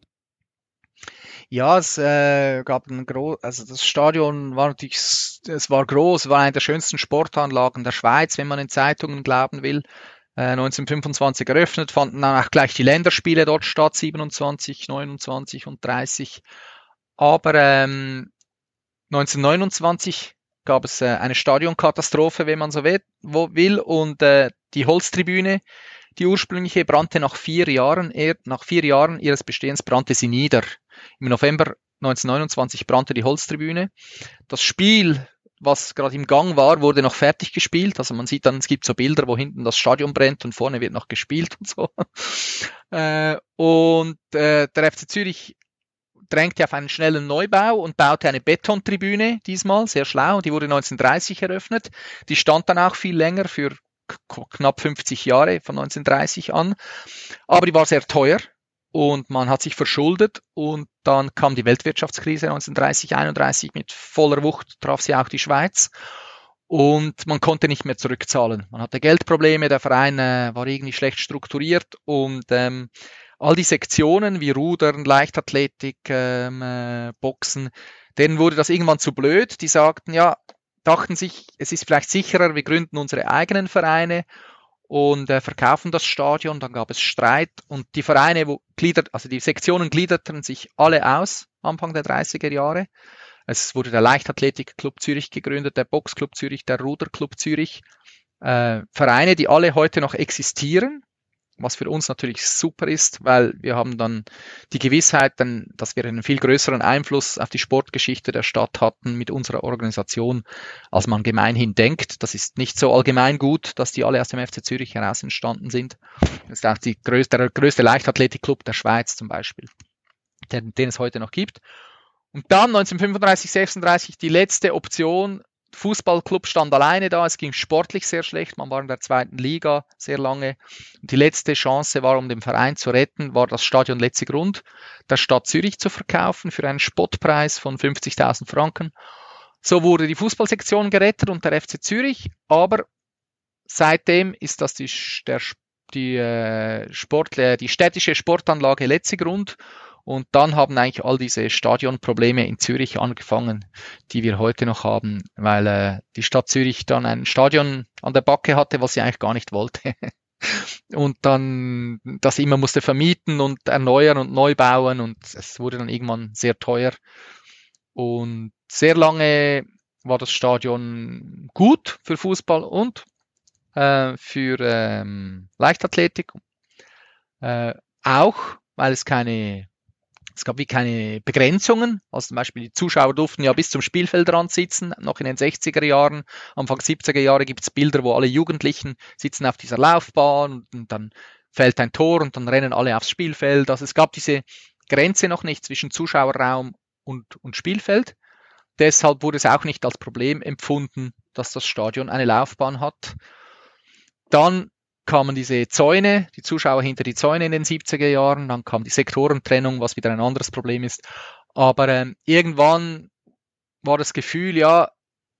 Ja, es äh, gab ein groß, also das Stadion war natürlich, es war groß, war eine der schönsten Sportanlagen der Schweiz, wenn man in Zeitungen glauben will. Äh, 1925 eröffnet, fanden dann auch gleich die Länderspiele dort statt, 27, 29 und 30. Aber ähm, 1929 gab es äh, eine Stadionkatastrophe, wenn man so will, und äh, die Holztribüne, die ursprüngliche, brannte nach vier Jahren, nach vier Jahren ihres Bestehens brannte sie nieder. Im November 1929 brannte die Holztribüne. Das Spiel, was gerade im Gang war, wurde noch fertig gespielt. Also man sieht dann, es gibt so Bilder, wo hinten das Stadion brennt und vorne wird noch gespielt und so. Äh, und der FC Zürich drängte auf einen schnellen Neubau und baute eine Betontribüne diesmal, sehr schlau. Die wurde 1930 eröffnet. Die stand dann auch viel länger für knapp 50 Jahre von 1930 an. Aber die war sehr teuer und man hat sich verschuldet und dann kam die Weltwirtschaftskrise 1930, 31 mit voller Wucht traf sie auch die Schweiz und man konnte nicht mehr zurückzahlen. Man hatte Geldprobleme, der Verein äh, war irgendwie schlecht strukturiert und ähm, all die Sektionen wie Rudern, Leichtathletik, ähm, äh, Boxen, denen wurde das irgendwann zu blöd. Die sagten, ja, dachten sich, es ist vielleicht sicherer, wir gründen unsere eigenen Vereine und äh, verkaufen das Stadion. Dann gab es Streit und die Vereine, wo gliedert, also die Sektionen gliederten sich alle aus Anfang der 30er Jahre. Es wurde der Leichtathletikclub Zürich gegründet, der Boxclub Zürich, der Ruderclub Zürich. Äh, Vereine, die alle heute noch existieren, was für uns natürlich super ist, weil wir haben dann die Gewissheit, dann, dass wir einen viel größeren Einfluss auf die Sportgeschichte der Stadt hatten mit unserer Organisation, als man gemeinhin denkt. Das ist nicht so allgemein gut, dass die alle aus dem FC Zürich heraus entstanden sind. Das ist auch die größte, der größte Leichtathletikclub der Schweiz zum Beispiel, den, den es heute noch gibt. Und dann 1935, 36 die letzte Option Fußballclub stand alleine da, es ging sportlich sehr schlecht, man war in der zweiten Liga sehr lange. Die letzte Chance war, um den Verein zu retten, war das Stadion Letzigrund der Stadt Zürich zu verkaufen für einen Spottpreis von 50.000 Franken. So wurde die Fußballsektion gerettet und der FC Zürich, aber seitdem ist das die, der, die, äh, Sport, äh, die städtische Sportanlage Letzigrund und dann haben eigentlich all diese Stadionprobleme in Zürich angefangen, die wir heute noch haben, weil äh, die Stadt Zürich dann ein Stadion an der Backe hatte, was sie eigentlich gar nicht wollte. und dann das immer musste vermieten und erneuern und neu bauen und es wurde dann irgendwann sehr teuer. Und sehr lange war das Stadion gut für Fußball und äh, für ähm, Leichtathletik. Äh, auch, weil es keine es gab wie keine Begrenzungen. Also zum Beispiel die Zuschauer durften ja bis zum Spielfeldrand sitzen, noch in den 60er Jahren. Anfang 70er Jahre gibt es Bilder, wo alle Jugendlichen sitzen auf dieser Laufbahn und dann fällt ein Tor und dann rennen alle aufs Spielfeld. Also es gab diese Grenze noch nicht zwischen Zuschauerraum und, und Spielfeld. Deshalb wurde es auch nicht als Problem empfunden, dass das Stadion eine Laufbahn hat. Dann kamen diese Zäune, die Zuschauer hinter die Zäune in den 70er Jahren, dann kam die Sektorentrennung, was wieder ein anderes Problem ist. Aber ähm, irgendwann war das Gefühl, ja,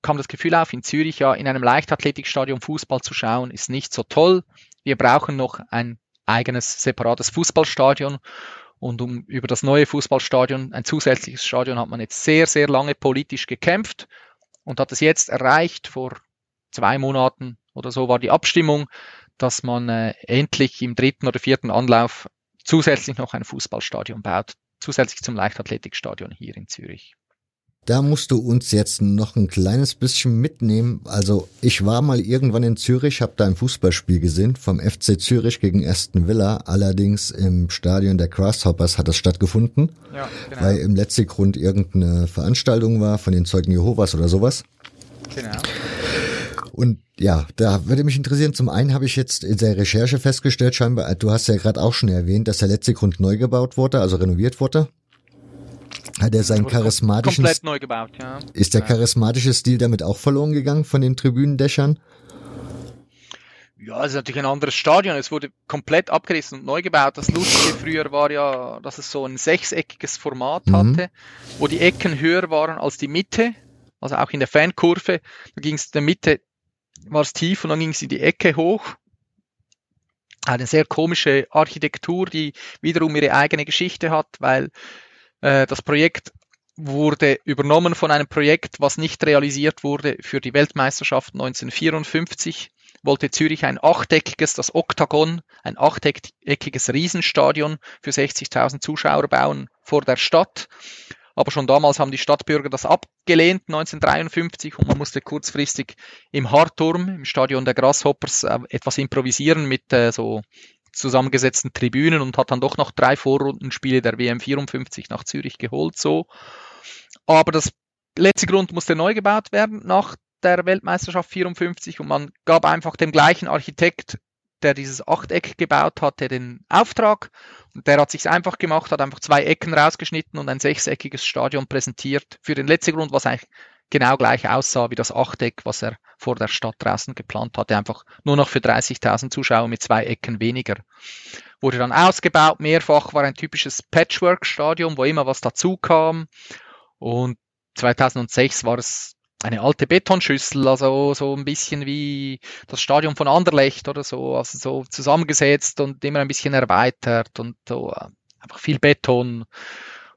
kam das Gefühl auf, in Zürich ja in einem Leichtathletikstadion Fußball zu schauen, ist nicht so toll. Wir brauchen noch ein eigenes separates Fußballstadion. Und um über das neue Fußballstadion, ein zusätzliches Stadion, hat man jetzt sehr, sehr lange politisch gekämpft und hat es jetzt erreicht. Vor zwei Monaten oder so war die Abstimmung, dass man äh, endlich im dritten oder vierten Anlauf zusätzlich noch ein Fußballstadion baut, zusätzlich zum Leichtathletikstadion hier in Zürich.
Da musst du uns jetzt noch ein kleines bisschen mitnehmen. Also ich war mal irgendwann in Zürich, habe da ein Fußballspiel gesehen vom FC Zürich gegen Aston Villa. Allerdings im Stadion der Grasshoppers hat das stattgefunden, ja, genau. weil im letzten Grund irgendeine Veranstaltung war von den Zeugen Jehovas oder sowas. Genau. Und ja, da würde mich interessieren, zum einen habe ich jetzt in der Recherche festgestellt, scheinbar, du hast ja gerade auch schon erwähnt, dass der letzte Grund neu gebaut wurde, also renoviert wurde. Hat er seinen charismatischen...
Komplett neu gebaut, ja.
Ist der charismatische Stil damit auch verloren gegangen von den Tribünendächern?
Ja, es ist natürlich ein anderes Stadion. Es wurde komplett abgerissen und neu gebaut. Das Lustige früher war ja, dass es so ein sechseckiges Format mhm. hatte, wo die Ecken höher waren als die Mitte. Also auch in der Fankurve. Da ging es in der Mitte war es tief und dann ging es in die Ecke hoch. eine sehr komische Architektur, die wiederum ihre eigene Geschichte hat, weil äh, das Projekt wurde übernommen von einem Projekt, was nicht realisiert wurde für die Weltmeisterschaft 1954 wollte Zürich ein achteckiges, das Oktagon, ein achteckiges Riesenstadion für 60.000 Zuschauer bauen vor der Stadt. Aber schon damals haben die Stadtbürger das abgelehnt, 1953, und man musste kurzfristig im Harturm, im Stadion der Grasshoppers, äh, etwas improvisieren mit äh, so zusammengesetzten Tribünen und hat dann doch noch drei Vorrundenspiele der WM 54 nach Zürich geholt, so. Aber das letzte Grund musste neu gebaut werden nach der Weltmeisterschaft 54 und man gab einfach dem gleichen Architekt, der dieses Achteck gebaut hatte, den Auftrag und der hat sich einfach gemacht, hat einfach zwei Ecken rausgeschnitten und ein sechseckiges Stadion präsentiert für den letzten Grund, was eigentlich genau gleich aussah wie das Achteck, was er vor der Stadt draußen geplant hatte, einfach nur noch für 30.000 Zuschauer mit zwei Ecken weniger. Wurde dann ausgebaut, mehrfach war ein typisches Patchwork-Stadion, wo immer was dazu kam und 2006 war es eine alte Betonschüssel, also so ein bisschen wie das Stadion von Anderlecht oder so, also so zusammengesetzt und immer ein bisschen erweitert und so äh, einfach viel Beton.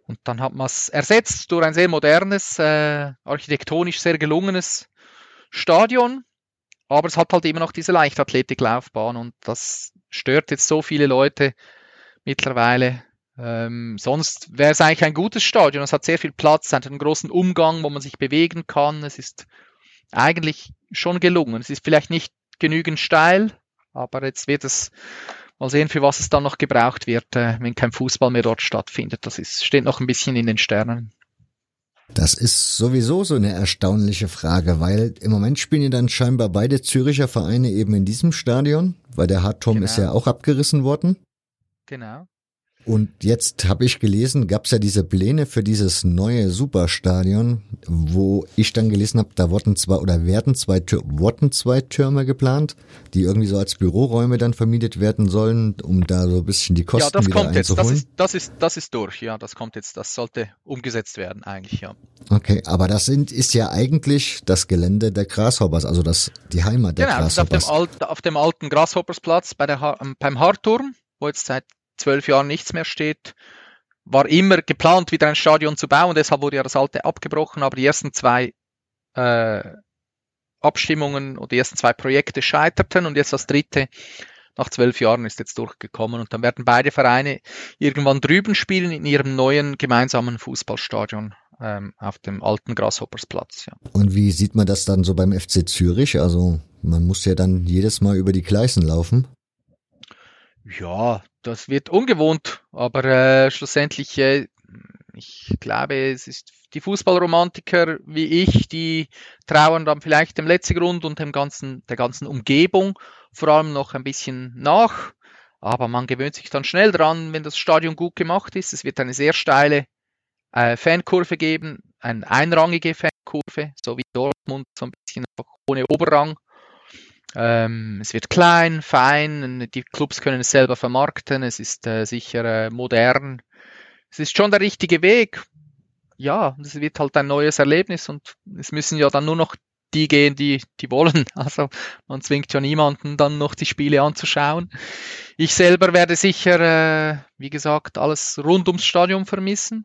Und dann hat man es ersetzt durch ein sehr modernes, äh, architektonisch sehr gelungenes Stadion. Aber es hat halt immer noch diese Leichtathletiklaufbahn und das stört jetzt so viele Leute mittlerweile, ähm, sonst wäre es eigentlich ein gutes Stadion. Es hat sehr viel Platz, hat einen großen Umgang, wo man sich bewegen kann. Es ist eigentlich schon gelungen. Es ist vielleicht nicht genügend steil, aber jetzt wird es mal sehen, für was es dann noch gebraucht wird, äh, wenn kein Fußball mehr dort stattfindet. Das ist, steht noch ein bisschen in den Sternen.
Das ist sowieso so eine erstaunliche Frage, weil im Moment spielen ja dann scheinbar beide Züricher Vereine eben in diesem Stadion, weil der Hartturm genau. ist ja auch abgerissen worden.
Genau.
Und jetzt habe ich gelesen, gab es ja diese Pläne für dieses neue Superstadion, wo ich dann gelesen habe, da wurden zwei oder werden zwei wurden zwei Türme geplant, die irgendwie so als Büroräume dann vermietet werden sollen, um da so ein bisschen die Kosten ja, das kommt
jetzt. Das ist, das ist das ist durch. Ja, das kommt jetzt. Das sollte umgesetzt werden eigentlich. Ja.
Okay, aber das sind ist ja eigentlich das Gelände der Grasshoppers, also das die Heimat der
genau,
Grasshoppers.
Genau, auf dem, auf dem alten Grasshoppersplatz bei der beim Harturm, wo jetzt seit zwölf Jahren nichts mehr steht. War immer geplant, wieder ein Stadion zu bauen, deshalb wurde ja das alte abgebrochen, aber die ersten zwei äh, Abstimmungen und die ersten zwei Projekte scheiterten und jetzt das dritte nach zwölf Jahren ist jetzt durchgekommen und dann werden beide Vereine irgendwann drüben spielen in ihrem neuen gemeinsamen Fußballstadion ähm, auf dem alten Grashoppersplatz. Ja.
Und wie sieht man das dann so beim FC Zürich? Also man muss ja dann jedes Mal über die Gleisen laufen.
Ja, das wird ungewohnt, aber äh, schlussendlich, äh, ich glaube, es ist die Fußballromantiker wie ich, die trauern dann vielleicht dem letzten Grund und dem ganzen, der ganzen Umgebung vor allem noch ein bisschen nach. Aber man gewöhnt sich dann schnell dran, wenn das Stadion gut gemacht ist. Es wird eine sehr steile äh, Fankurve geben, eine einrangige Fankurve, so wie Dortmund, so ein bisschen ohne Oberrang. Ähm, es wird klein, fein, die Clubs können es selber vermarkten, es ist äh, sicher äh, modern. Es ist schon der richtige Weg. Ja, es wird halt ein neues Erlebnis und es müssen ja dann nur noch die gehen, die, die wollen. Also man zwingt ja niemanden dann noch die Spiele anzuschauen. Ich selber werde sicher, äh, wie gesagt, alles rund ums Stadion vermissen,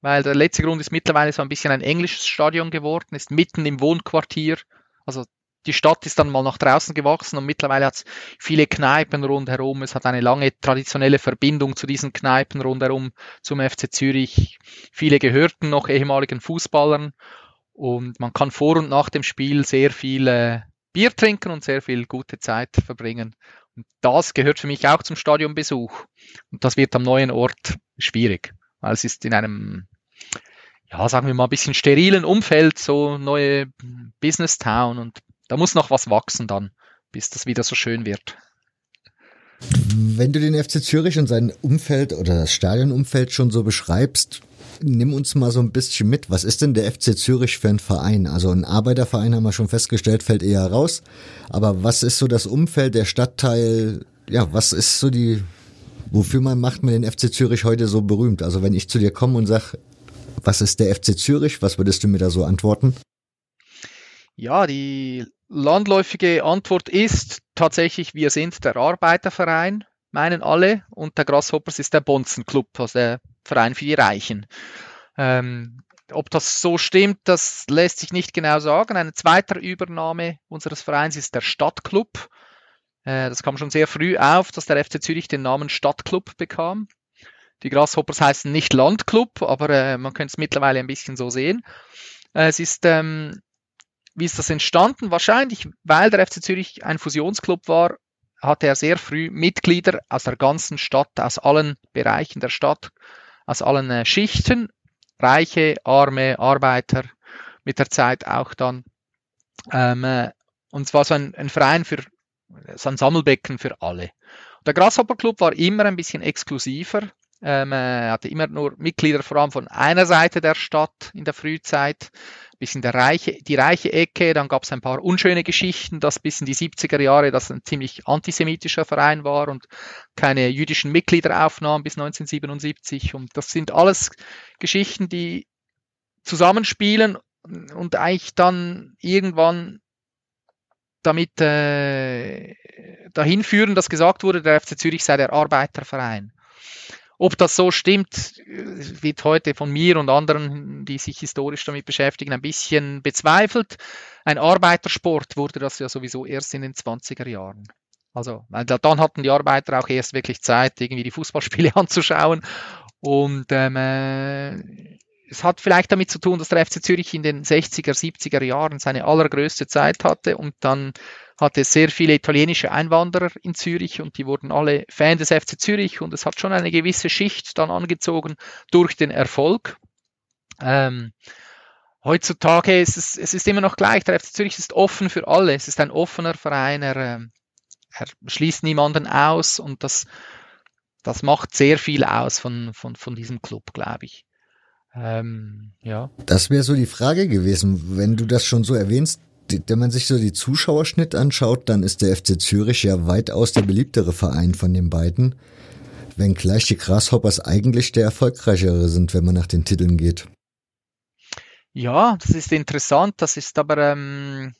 weil der letzte Grund ist mittlerweile so ein bisschen ein englisches Stadion geworden, ist mitten im Wohnquartier. Also die Stadt ist dann mal nach draußen gewachsen und mittlerweile hat es viele Kneipen rundherum. Es hat eine lange traditionelle Verbindung zu diesen Kneipen rundherum zum FC Zürich. Viele gehörten noch ehemaligen Fußballern und man kann vor und nach dem Spiel sehr viel äh, Bier trinken und sehr viel gute Zeit verbringen. Und das gehört für mich auch zum Stadionbesuch. Und das wird am neuen Ort schwierig, weil es ist in einem ja, sagen wir mal, ein bisschen sterilen Umfeld, so neue Business Town und da muss noch was wachsen dann, bis das wieder so schön wird.
Wenn du den FC Zürich und sein Umfeld oder das Stadionumfeld schon so beschreibst, nimm uns mal so ein bisschen mit. Was ist denn der FC Zürich für ein Verein? Also ein Arbeiterverein haben wir schon festgestellt, fällt eher raus. Aber was ist so das Umfeld, der Stadtteil? Ja, was ist so die, wofür man macht man den FC Zürich heute so berühmt? Also wenn ich zu dir komme und sag, was ist der FC Zürich? Was würdest du mir da so antworten?
Ja, die landläufige Antwort ist tatsächlich, wir sind der Arbeiterverein, meinen alle, und der Grasshoppers ist der Bonzenclub, also der Verein für die Reichen. Ähm, ob das so stimmt, das lässt sich nicht genau sagen. Ein zweiter Übernahme unseres Vereins ist der Stadtclub. Äh, das kam schon sehr früh auf, dass der FC Zürich den Namen Stadtclub bekam. Die Grasshoppers heißen nicht Landclub, aber äh, man könnte es mittlerweile ein bisschen so sehen. Es ist, ähm, wie ist das entstanden? Wahrscheinlich, weil der FC Zürich ein Fusionsclub war, hatte er sehr früh Mitglieder aus der ganzen Stadt, aus allen Bereichen der Stadt, aus allen äh, Schichten, Reiche, Arme, Arbeiter, mit der Zeit auch dann. Ähm, äh, und es war so ein, ein Verein für, so ein Sammelbecken für alle. Der Grasshopper Club war immer ein bisschen exklusiver. Ähm, er hatte immer nur Mitglieder vor allem von einer Seite der Stadt in der Frühzeit, bisschen der reiche, die reiche Ecke. Dann gab es ein paar unschöne Geschichten, dass bis in die 70er Jahre das ein ziemlich antisemitischer Verein war und keine jüdischen Mitglieder aufnahm bis 1977. Und das sind alles Geschichten, die zusammenspielen und eigentlich dann irgendwann damit äh, dahin führen, dass gesagt wurde, der FC Zürich sei der Arbeiterverein. Ob das so stimmt, wird heute von mir und anderen, die sich historisch damit beschäftigen, ein bisschen bezweifelt. Ein Arbeitersport wurde das ja sowieso erst in den 20er Jahren. Also, weil dann hatten die Arbeiter auch erst wirklich Zeit, irgendwie die Fußballspiele anzuschauen. Und ähm, äh, es hat vielleicht damit zu tun, dass der FC Zürich in den 60er, 70er Jahren seine allergrößte Zeit hatte und dann hatte sehr viele italienische Einwanderer in Zürich und die wurden alle Fan des FC Zürich und es hat schon eine gewisse Schicht dann angezogen durch den Erfolg. Ähm, heutzutage ist es, es ist immer noch gleich, der FC Zürich ist offen für alle, es ist ein offener Verein, er, ähm, er schließt niemanden aus und das, das macht sehr viel aus von, von, von diesem Club, glaube ich.
Ähm, ja. Das wäre so die Frage gewesen, wenn du das schon so erwähnst, wenn man sich so die Zuschauerschnitt anschaut, dann ist der FC Zürich ja weitaus der beliebtere Verein von den beiden, wenngleich die Grasshoppers eigentlich der erfolgreichere sind, wenn man nach den Titeln geht.
Ja, das ist interessant. Das ist aber ähm,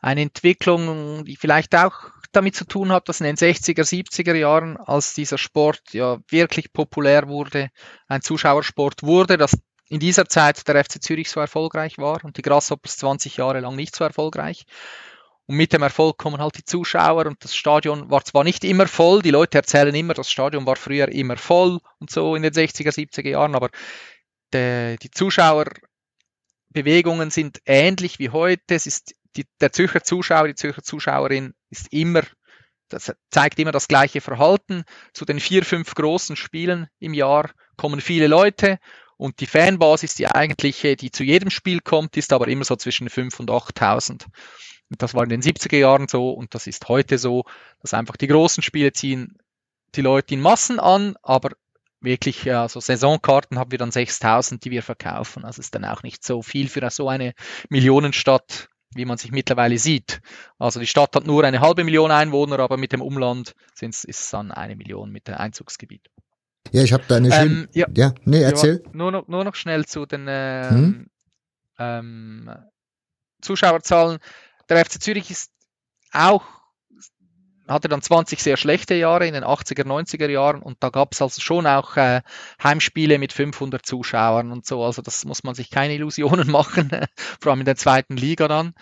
eine Entwicklung, die vielleicht auch damit zu tun hat, dass in den 60er, 70er Jahren, als dieser Sport ja wirklich populär wurde, ein Zuschauersport wurde, dass in dieser Zeit der FC Zürich so erfolgreich war und die Grasshoppers 20 Jahre lang nicht so erfolgreich. Und mit dem Erfolg kommen halt die Zuschauer und das Stadion war zwar nicht immer voll, die Leute erzählen immer, das Stadion war früher immer voll und so in den 60er, 70er Jahren, aber de, die Zuschauerbewegungen sind ähnlich wie heute. Es ist die, der Zürcher Zuschauer, die Zürcher Zuschauerin ist immer, das zeigt immer das gleiche Verhalten. Zu den vier, fünf großen Spielen im Jahr kommen viele Leute und die Fanbasis, die eigentliche, die zu jedem Spiel kommt, ist aber immer so zwischen 5 und 8.000. Das war in den 70er Jahren so und das ist heute so, dass einfach die großen Spiele ziehen die Leute in Massen an, aber wirklich, also Saisonkarten haben wir dann 6000, die wir verkaufen. Also ist dann auch nicht so viel für so eine Millionenstadt, wie man sich mittlerweile sieht. Also die Stadt hat nur eine halbe Million Einwohner, aber mit dem Umland ist es dann eine Million mit dem Einzugsgebiet.
Ja, ich habe da eine schöne. Ähm, ja, ja, nee, erzähl.
Ja, nur, noch, nur noch schnell zu den äh, hm? ähm, Zuschauerzahlen. Der FC Zürich ist auch, hatte dann 20 sehr schlechte Jahre in den 80er, 90er Jahren und da gab es also schon auch äh, Heimspiele mit 500 Zuschauern und so. Also das muss man sich keine Illusionen machen, vor allem in der zweiten Liga dann.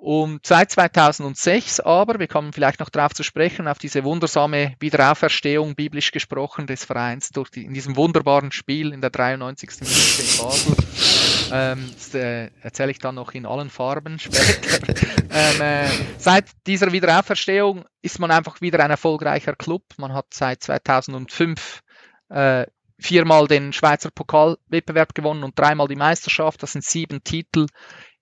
Und seit 2006 aber, wir kommen vielleicht noch darauf zu sprechen, auf diese wundersame Wiederauferstehung, biblisch gesprochen, des Vereins durch die, in diesem wunderbaren Spiel in der 93. Minute in Basel. Ähm, das äh, erzähle ich dann noch in allen Farben später. ähm, äh, seit dieser Wiederauferstehung ist man einfach wieder ein erfolgreicher Club. Man hat seit 2005 äh, viermal den Schweizer Pokalwettbewerb gewonnen und dreimal die Meisterschaft. Das sind sieben Titel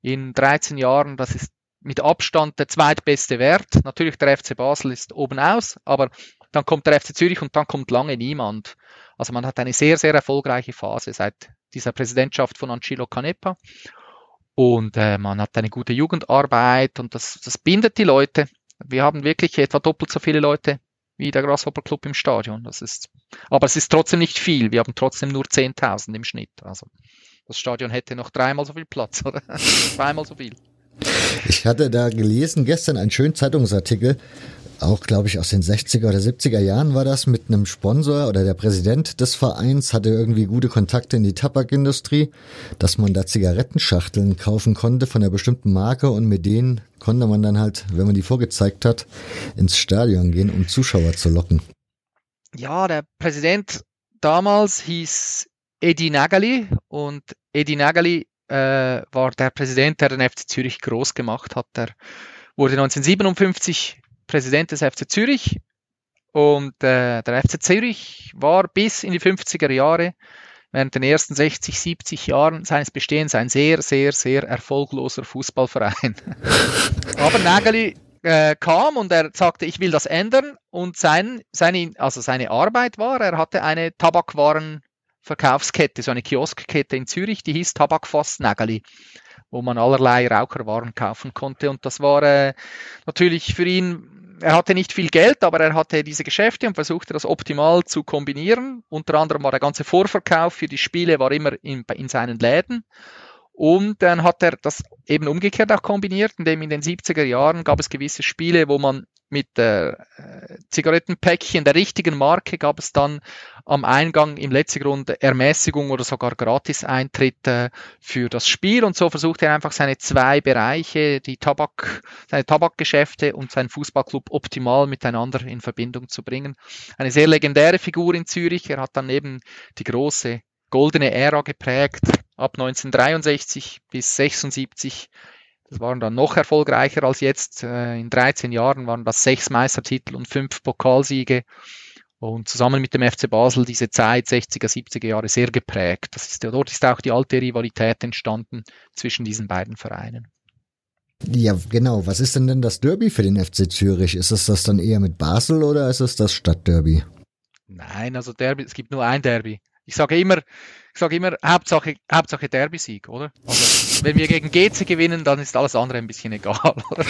in 13 Jahren. Das ist mit Abstand der zweitbeste Wert. Natürlich der FC Basel ist oben aus, aber dann kommt der FC Zürich und dann kommt lange niemand. Also man hat eine sehr, sehr erfolgreiche Phase seit dieser Präsidentschaft von Angelo Canepa. Und äh, man hat eine gute Jugendarbeit und das, das bindet die Leute. Wir haben wirklich etwa doppelt so viele Leute wie der Grasshopper Club im Stadion. Das ist, aber es ist trotzdem nicht viel. Wir haben trotzdem nur 10.000 im Schnitt. Also das Stadion hätte noch dreimal so viel Platz oder zweimal so viel.
Ich hatte da gelesen gestern einen schönen Zeitungsartikel, auch glaube ich aus den 60er oder 70er Jahren war das mit einem Sponsor oder der Präsident des Vereins hatte irgendwie gute Kontakte in die Tabakindustrie, dass man da Zigarettenschachteln kaufen konnte von einer bestimmten Marke und mit denen konnte man dann halt, wenn man die vorgezeigt hat, ins Stadion gehen, um Zuschauer zu locken.
Ja, der Präsident damals hieß Edi Nagali und Edi Nagali äh, war der Präsident, der den FC Zürich groß gemacht hat. Der wurde 1957 Präsident des FC Zürich und äh, der FC Zürich war bis in die 50er Jahre während den ersten 60, 70 Jahren seines Bestehens ein sehr, sehr, sehr erfolgloser Fußballverein. Aber Nageli äh, kam und er sagte, ich will das ändern und sein, seine, also seine Arbeit war, er hatte eine Tabakwarenverkaufskette, so eine Kioskkette in Zürich, die hieß Tabakfass Nageli wo man allerlei Raucherwaren kaufen konnte. Und das war äh, natürlich für ihn er hatte nicht viel Geld, aber er hatte diese Geschäfte und versuchte das optimal zu kombinieren. Unter anderem war der ganze Vorverkauf für die Spiele war immer in, in seinen Läden. Und dann hat er das eben umgekehrt auch kombiniert, indem in den 70er Jahren gab es gewisse Spiele, wo man mit äh, Zigarettenpäckchen der richtigen Marke gab es dann am Eingang im letzten Grund Ermäßigung oder sogar Gratis-Eintritt äh, für das Spiel und so versucht er einfach seine zwei Bereiche, die Tabak, seine Tabakgeschäfte und seinen Fußballclub optimal miteinander in Verbindung zu bringen. Eine sehr legendäre Figur in Zürich. Er hat dann eben die große goldene Ära geprägt ab 1963 bis 76 das waren dann noch erfolgreicher als jetzt. Äh, in 13 Jahren waren das sechs Meistertitel und fünf Pokalsiege. Und zusammen mit dem FC Basel diese Zeit 60er, 70er Jahre sehr geprägt. Das ist, dort ist auch die alte Rivalität entstanden zwischen diesen beiden Vereinen.
Ja, genau. Was ist denn denn das Derby für den FC Zürich? Ist es das dann eher mit Basel oder ist es das Stadtderby?
Nein, also Derby, es gibt nur ein Derby. Ich sage immer, ich sage immer, Hauptsache, Hauptsache Derby-Sieg, oder? Also, wenn wir gegen GC gewinnen, dann ist alles andere ein bisschen egal, oder?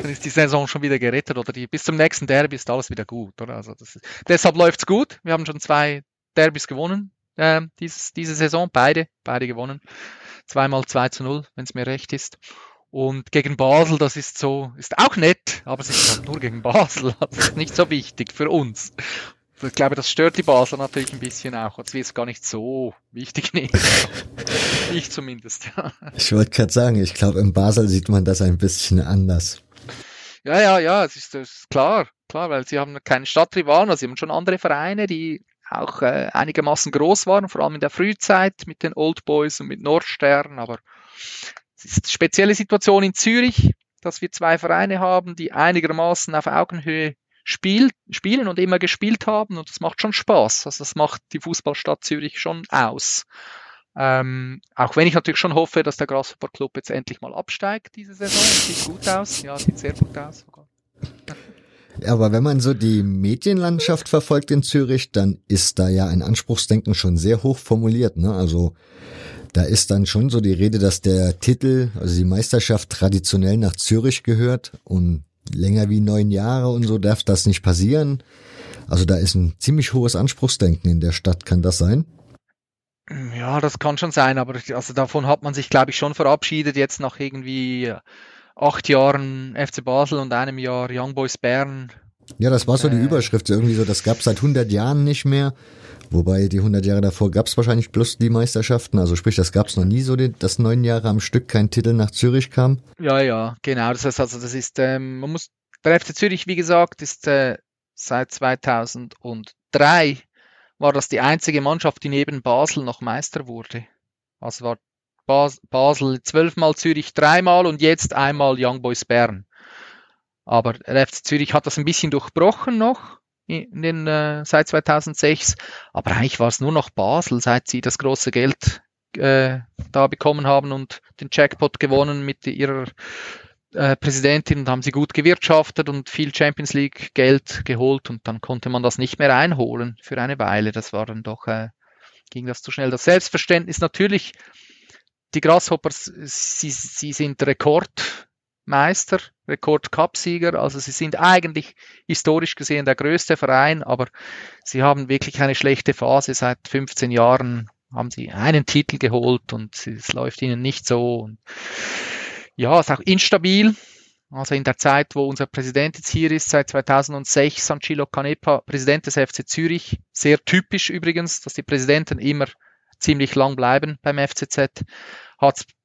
Dann ist die Saison schon wieder gerettet, oder die, bis zum nächsten Derby ist alles wieder gut, oder? Also, ist, deshalb läuft's gut. Wir haben schon zwei Derbys gewonnen, äh, dieses, diese Saison, beide, beide gewonnen. Zweimal 2 zu 0, wenn es mir recht ist. Und gegen Basel, das ist so, ist auch nett, aber es ist halt nur gegen Basel. Das ist nicht so wichtig für uns ich glaube, das stört die Basler natürlich ein bisschen auch, als wir es gar nicht so wichtig nehmen. ich zumindest.
ich wollte gerade sagen, ich glaube, in Basel sieht man das ein bisschen anders.
Ja, ja, ja, es ist, ist klar, klar, weil sie haben keine Stadtrivalen, also sie haben schon andere Vereine, die auch äh, einigermaßen groß waren, vor allem in der Frühzeit mit den Old Boys und mit Nordstern, aber es ist eine spezielle Situation in Zürich, dass wir zwei Vereine haben, die einigermaßen auf Augenhöhe spielt, spielen und immer gespielt haben und das macht schon Spaß. Also das macht die Fußballstadt Zürich schon aus. Ähm, auch wenn ich natürlich schon hoffe, dass der Grasshopper Club jetzt endlich mal absteigt diese Saison. Sieht gut aus, ja, sieht sehr gut aus.
Aber wenn man so die Medienlandschaft verfolgt in Zürich, dann ist da ja ein Anspruchsdenken schon sehr hoch formuliert. Ne? Also da ist dann schon so die Rede, dass der Titel, also die Meisterschaft traditionell nach Zürich gehört und länger wie neun Jahre und so darf das nicht passieren. Also da ist ein ziemlich hohes Anspruchsdenken in der Stadt. Kann das sein?
Ja, das kann schon sein, aber also davon hat man sich, glaube ich, schon verabschiedet, jetzt nach irgendwie acht Jahren FC Basel und einem Jahr Young Boys Bern.
Ja, das war so die äh, Überschrift, irgendwie so, das gab es seit 100 Jahren nicht mehr. Wobei die 100 Jahre davor gab es wahrscheinlich bloß die Meisterschaften. Also sprich, das gab es noch nie so, dass neun Jahre am Stück kein Titel nach Zürich kam.
Ja, ja, genau. Das heißt also, das ist, ähm, man muss, der FC Zürich, wie gesagt, ist äh, seit 2003 war das die einzige Mannschaft, die neben Basel noch Meister wurde. Also war Bas Basel zwölfmal, Zürich dreimal und jetzt einmal Young Boys Bern. Aber der FC Zürich hat das ein bisschen durchbrochen noch in den, äh, seit 2006. Aber eigentlich war es nur noch Basel, seit sie das große Geld äh, da bekommen haben und den Jackpot gewonnen mit ihrer äh, Präsidentin und haben sie gut gewirtschaftet und viel Champions League Geld geholt und dann konnte man das nicht mehr einholen für eine Weile. Das war dann doch, äh, ging das zu schnell. Das Selbstverständnis natürlich, die Grasshoppers, sie, sie sind Rekord Meister, Rekord-Cup-Sieger. Also sie sind eigentlich historisch gesehen der größte Verein, aber sie haben wirklich eine schlechte Phase. Seit 15 Jahren haben sie einen Titel geholt und es läuft ihnen nicht so. Und Ja, ist auch instabil. Also in der Zeit, wo unser Präsident jetzt hier ist, seit 2006, Sancilo Canepa, Präsident des FC Zürich. Sehr typisch übrigens, dass die Präsidenten immer ziemlich lang bleiben beim FCZ.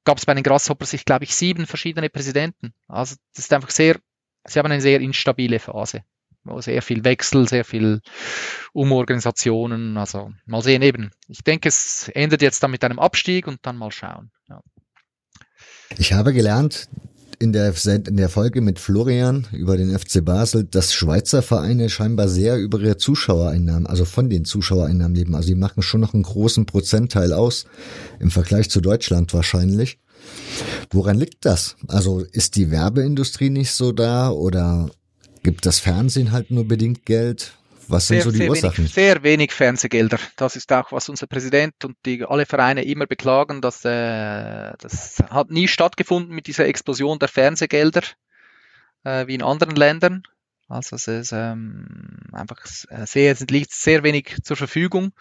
Gab es bei den Grasshoppers, ich glaube ich, sieben verschiedene Präsidenten. Also das ist einfach sehr, sie haben eine sehr instabile Phase. Wo sehr viel Wechsel, sehr viel Umorganisationen. Also mal sehen eben. Ich denke, es endet jetzt dann mit einem Abstieg und dann mal schauen. Ja.
Ich habe gelernt, in der, in der Folge mit Florian über den FC Basel, dass Schweizer Vereine scheinbar sehr über ihre Zuschauereinnahmen, also von den Zuschauereinnahmen leben. Also die machen schon noch einen großen Prozentteil aus im Vergleich zu Deutschland wahrscheinlich. Woran liegt das? Also ist die Werbeindustrie nicht so da oder gibt das Fernsehen halt nur bedingt Geld? Was sind sehr, so die
sehr
Ursachen?
Wenig, sehr wenig Fernsehgelder. Das ist auch, was unser Präsident und die, alle Vereine immer beklagen, dass äh, das hat nie stattgefunden mit dieser Explosion der Fernsehgelder äh, wie in anderen Ländern. Also es ist ähm, einfach sehr, es liegt sehr wenig zur Verfügung.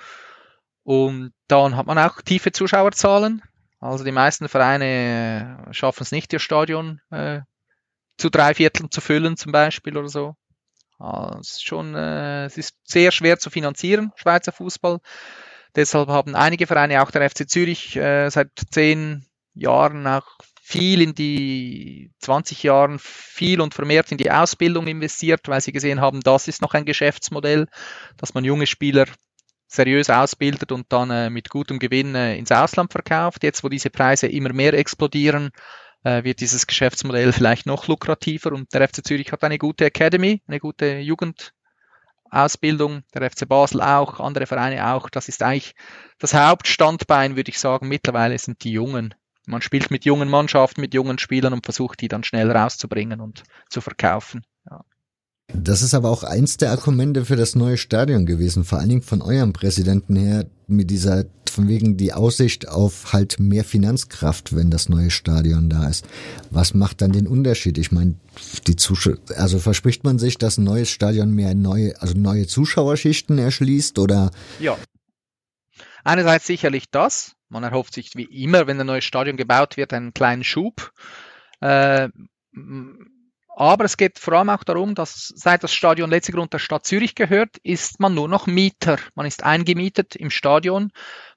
Und dann hat man auch tiefe Zuschauerzahlen. Also die meisten Vereine äh, schaffen es nicht, ihr Stadion äh, zu drei Vierteln zu füllen zum Beispiel oder so. Also es, ist schon, äh, es ist sehr schwer zu finanzieren, Schweizer Fußball. Deshalb haben einige Vereine, auch der FC Zürich, äh, seit zehn Jahren auch viel in die 20 Jahren viel und vermehrt in die Ausbildung investiert, weil sie gesehen haben, das ist noch ein Geschäftsmodell, dass man junge Spieler seriös ausbildet und dann äh, mit gutem Gewinn äh, ins Ausland verkauft. Jetzt, wo diese Preise immer mehr explodieren, wird dieses Geschäftsmodell vielleicht noch lukrativer und der FC Zürich hat eine gute Academy, eine gute Jugendausbildung, der FC Basel auch, andere Vereine auch. Das ist eigentlich das Hauptstandbein, würde ich sagen, mittlerweile sind die Jungen. Man spielt mit jungen Mannschaften, mit jungen Spielern und versucht die dann schnell rauszubringen und zu verkaufen. Ja.
Das ist aber auch eins der Argumente für das neue Stadion gewesen, vor allen Dingen von eurem Präsidenten her, mit dieser, von wegen die Aussicht auf halt mehr Finanzkraft, wenn das neue Stadion da ist. Was macht dann den Unterschied? Ich meine, die Zuschauer, also verspricht man sich, dass ein neues Stadion mehr neue, also neue Zuschauerschichten erschließt oder?
Ja. Einerseits sicherlich das. Man erhofft sich wie immer, wenn ein neues Stadion gebaut wird, einen kleinen Schub. Äh, aber es geht vor allem auch darum, dass seit das Stadion letztlich Grund der Stadt Zürich gehört, ist man nur noch Mieter. Man ist eingemietet im Stadion.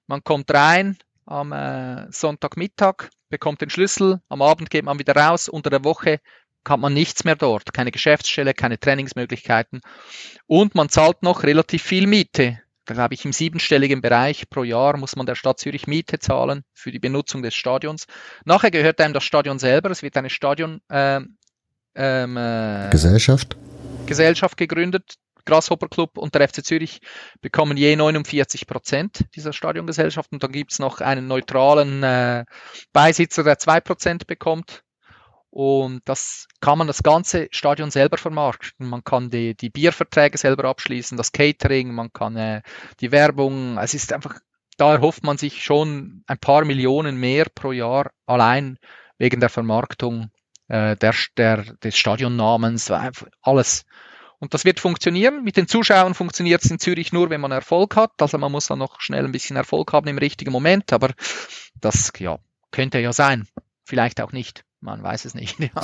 Man kommt rein am äh, Sonntagmittag, bekommt den Schlüssel, am Abend geht man wieder raus. Unter der Woche hat man nichts mehr dort. Keine Geschäftsstelle, keine Trainingsmöglichkeiten. Und man zahlt noch relativ viel Miete. Da glaube ich, im siebenstelligen Bereich pro Jahr muss man der Stadt Zürich Miete zahlen für die Benutzung des Stadions. Nachher gehört einem das Stadion selber. Es wird eine Stadion, äh,
ähm, äh, Gesellschaft?
Gesellschaft gegründet. Grasshopper Club und der FC Zürich bekommen je 49 Prozent dieser Stadiongesellschaft und dann gibt's noch einen neutralen äh, Beisitzer, der zwei Prozent bekommt. Und das kann man das ganze Stadion selber vermarkten. Man kann die, die Bierverträge selber abschließen, das Catering, man kann äh, die Werbung. Es ist einfach, da erhofft man sich schon ein paar Millionen mehr pro Jahr allein wegen der Vermarktung äh, der, der, des Stadionnamens, alles. Und das wird funktionieren. Mit den Zuschauern funktioniert es in Zürich nur, wenn man Erfolg hat. Also man muss dann noch schnell ein bisschen Erfolg haben im richtigen Moment, aber das ja, könnte ja sein. Vielleicht auch nicht. Man weiß es nicht. Ja.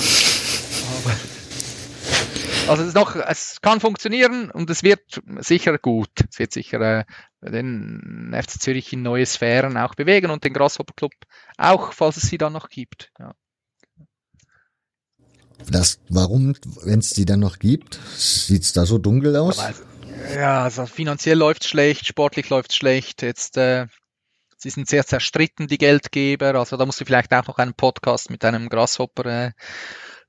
Also es, noch, es kann funktionieren und es wird sicher gut. Es wird sicher äh, den FC Zürich in neue Sphären auch bewegen und den Grasshopper Club auch, falls es sie dann noch gibt. Ja.
Das, warum, wenn es die dann noch gibt, sieht's da so dunkel aus?
Ja, also finanziell läuft's schlecht, sportlich läuft's schlecht. Jetzt, äh, sie sind sehr zerstritten, die Geldgeber. Also da musst du vielleicht auch noch einen Podcast mit einem Grasshopper äh,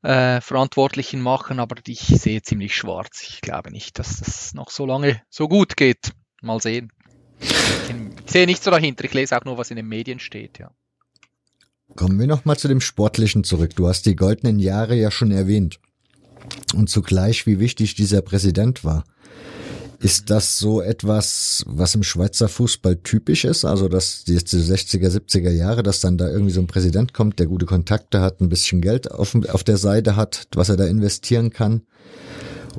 äh, Verantwortlichen machen, aber ich sehe ziemlich schwarz. Ich glaube nicht, dass das noch so lange so gut geht. Mal sehen. Ich sehe nicht so dahinter. Ich lese auch nur, was in den Medien steht, ja.
Kommen wir nochmal zu dem Sportlichen zurück. Du hast die goldenen Jahre ja schon erwähnt. Und zugleich, wie wichtig dieser Präsident war. Ist das so etwas, was im Schweizer Fußball typisch ist? Also, dass die 60er, 70er Jahre, dass dann da irgendwie so ein Präsident kommt, der gute Kontakte hat, ein bisschen Geld auf, auf der Seite hat, was er da investieren kann,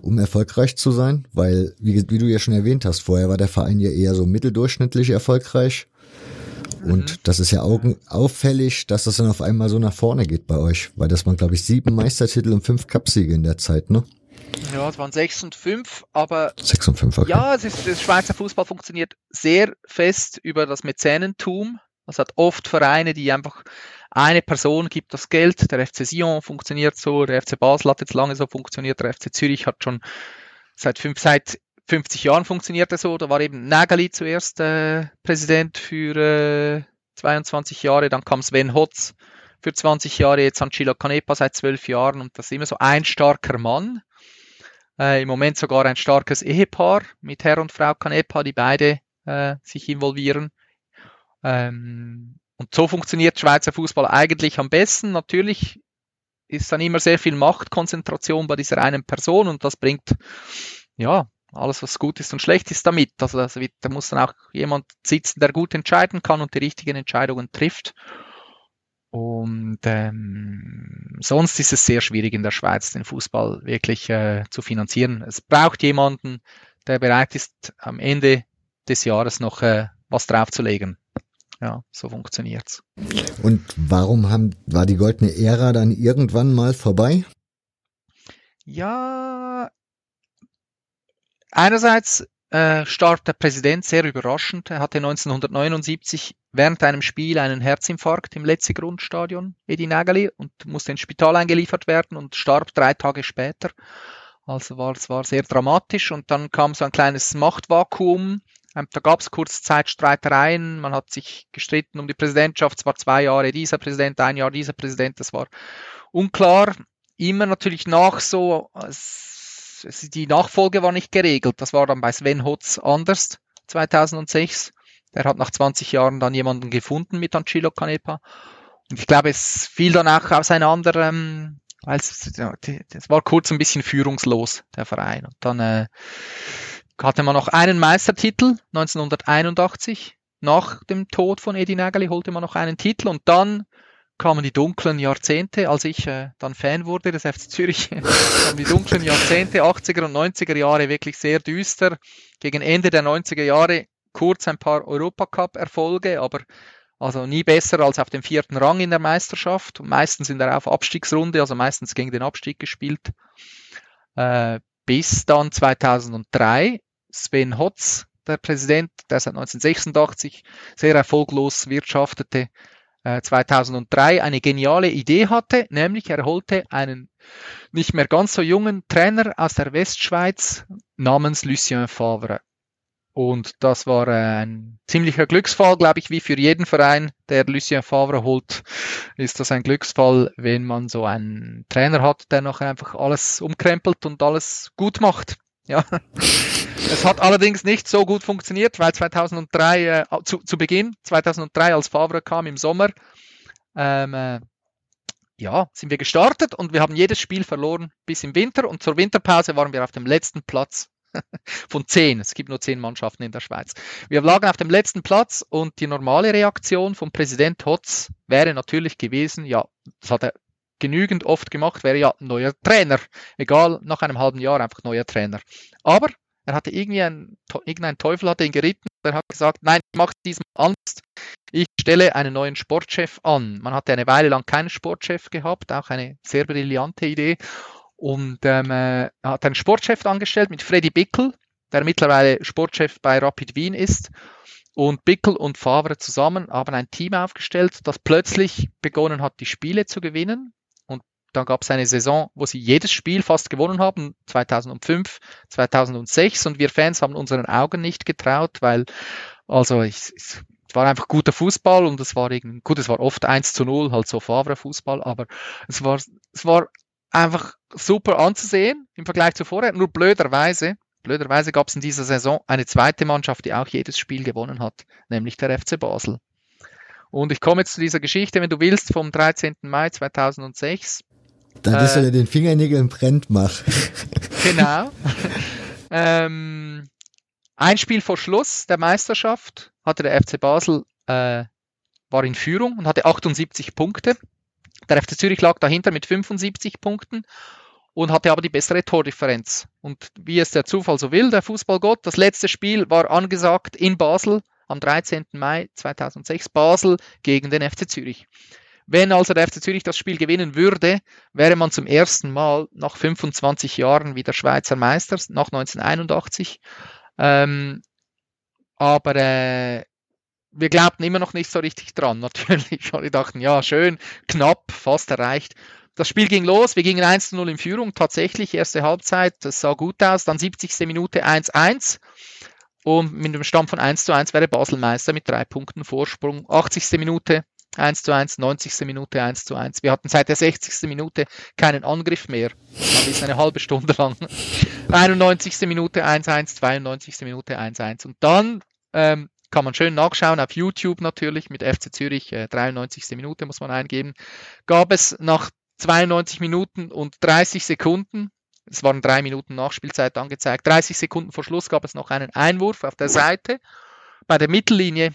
um erfolgreich zu sein? Weil, wie, wie du ja schon erwähnt hast, vorher war der Verein ja eher so mitteldurchschnittlich erfolgreich. Und mhm. das ist ja augen auffällig, dass das dann auf einmal so nach vorne geht bei euch, weil das waren, glaube ich, sieben Meistertitel und fünf Cupsiege in der Zeit, ne?
Ja, es waren sechs und fünf, aber
sechs und fünf, okay.
ja, es ist, das Schweizer Fußball funktioniert sehr fest über das Mäzenentum. Es hat oft Vereine, die einfach eine Person gibt das Geld. Der FC Sion funktioniert so, der FC Basel hat jetzt lange so funktioniert, der FC Zürich hat schon seit fünf, seit 50 Jahren funktioniert er so. Da war eben Nagali zuerst äh, Präsident für äh, 22 Jahre, dann kam Sven Hotz für 20 Jahre, jetzt Ancilla Canepa seit 12 Jahren und das ist immer so ein starker Mann. Äh, Im Moment sogar ein starkes Ehepaar mit Herr und Frau Canepa, die beide äh, sich involvieren. Ähm, und so funktioniert Schweizer Fußball eigentlich am besten. Natürlich ist dann immer sehr viel Machtkonzentration bei dieser einen Person und das bringt ja alles, was gut ist und schlecht ist damit. Also da muss dann auch jemand sitzen, der gut entscheiden kann und die richtigen Entscheidungen trifft. Und ähm, sonst ist es sehr schwierig in der Schweiz, den Fußball wirklich äh, zu finanzieren. Es braucht jemanden, der bereit ist, am Ende des Jahres noch äh, was draufzulegen. Ja, so funktioniert's.
Und warum haben, war die goldene Ära dann irgendwann mal vorbei?
Ja, Einerseits äh, starb der Präsident sehr überraschend. Er hatte 1979 während einem Spiel einen Herzinfarkt im Letzigrundstadion, Edi Nageli, und musste ins Spital eingeliefert werden und starb drei Tage später. Also war es war sehr dramatisch und dann kam so ein kleines Machtvakuum. Ähm, da gab es kurz Zeit. Man hat sich gestritten um die Präsidentschaft. Es war zwei Jahre dieser Präsident, ein Jahr dieser Präsident. Das war unklar. Immer natürlich nach so die Nachfolge war nicht geregelt. Das war dann bei Sven Hotz anders 2006. Der hat nach 20 Jahren dann jemanden gefunden mit Ancillo Canepa. Und ich glaube, es fiel dann auch auseinander, ähm, weil es, es war kurz ein bisschen führungslos, der Verein. Und dann äh, hatte man noch einen Meistertitel 1981. Nach dem Tod von Edi Nageli holte man noch einen Titel und dann kamen die dunklen Jahrzehnte, als ich äh, dann Fan wurde des FC Zürich, kamen die dunklen Jahrzehnte, 80er und 90er Jahre wirklich sehr düster. Gegen Ende der 90er Jahre kurz ein paar Europacup-Erfolge, aber also nie besser als auf dem vierten Rang in der Meisterschaft. Meistens in der Auf Abstiegsrunde, also meistens gegen den Abstieg gespielt. Äh, bis dann 2003 Sven Hotz, der Präsident, der seit 1986 sehr erfolglos wirtschaftete, 2003 äh, eine geniale Idee hatte, nämlich er holte einen nicht mehr ganz so jungen Trainer aus der Westschweiz namens Lucien Favre. Und das war ein ziemlicher Glücksfall, glaube ich, wie für jeden Verein, der Lucien Favre holt, ist das ein Glücksfall, wenn man so einen Trainer hat, der noch einfach alles umkrempelt und alles gut macht. Ja. Es hat allerdings nicht so gut funktioniert, weil 2003, äh, zu, zu Beginn, 2003, als Favre kam im Sommer, ähm, äh, ja, sind wir gestartet und wir haben jedes Spiel verloren bis im Winter und zur Winterpause waren wir auf dem letzten Platz von zehn. Es gibt nur zehn Mannschaften in der Schweiz. Wir lagen auf dem letzten Platz und die normale Reaktion vom Präsident Hotz wäre natürlich gewesen, ja, das hat er genügend oft gemacht, wäre ja neuer Trainer. Egal, nach einem halben Jahr einfach neuer Trainer. Aber er hatte irgendwie ein, irgendein Teufel hatte ihn geritten. Er hat gesagt, nein, ich mache diesem Angst. Ich stelle einen neuen Sportchef an. Man hatte eine Weile lang keinen Sportchef gehabt, auch eine sehr brillante Idee. Und ähm, äh, er hat einen Sportchef angestellt mit Freddy Bickel, der mittlerweile Sportchef bei Rapid Wien ist. Und Bickel und Favre zusammen haben ein Team aufgestellt, das plötzlich begonnen hat, die Spiele zu gewinnen. Dann gab es eine Saison, wo sie jedes Spiel fast gewonnen haben, 2005, 2006. Und wir Fans haben unseren Augen nicht getraut, weil, also, ich, es war einfach guter Fußball und es war irgendwie, gut, es war oft 1 zu 0, halt so Favre-Fußball, aber es war, es war einfach super anzusehen im Vergleich zu vorher. Nur blöderweise, blöderweise gab es in dieser Saison eine zweite Mannschaft, die auch jedes Spiel gewonnen hat, nämlich der FC Basel. Und ich komme jetzt zu dieser Geschichte, wenn du willst, vom 13. Mai 2006.
Da ist äh, den Fingernägeln brennt mach.
Genau. ähm, ein Spiel vor Schluss der Meisterschaft hatte der FC Basel äh, war in Führung und hatte 78 Punkte. Der FC Zürich lag dahinter mit 75 Punkten und hatte aber die bessere Tordifferenz. Und wie es der Zufall so will, der Fußballgott, das letzte Spiel war angesagt in Basel am 13. Mai 2006 Basel gegen den FC Zürich. Wenn also der FC Zürich das Spiel gewinnen würde, wäre man zum ersten Mal nach 25 Jahren wieder Schweizer Meister, nach 1981. Ähm, aber äh, wir glaubten immer noch nicht so richtig dran, natürlich. Wir dachten, ja, schön, knapp, fast erreicht. Das Spiel ging los, wir gingen 1-0 in Führung, tatsächlich, erste Halbzeit, das sah gut aus, dann 70. Minute 1-1 und mit dem Stand von 1 1 wäre Basel Meister mit drei Punkten Vorsprung. 80. Minute 1 zu 1, 90. Minute 1 zu 1. Wir hatten seit der 60. Minute keinen Angriff mehr. Das ist eine halbe Stunde lang. 91. Minute 1 1, 92. Minute 1 1. Und dann ähm, kann man schön nachschauen auf YouTube natürlich mit FC Zürich, äh, 93. Minute muss man eingeben. Gab es nach 92 Minuten und 30 Sekunden, es waren drei Minuten Nachspielzeit angezeigt, 30 Sekunden vor Schluss gab es noch einen Einwurf auf der Seite bei der Mittellinie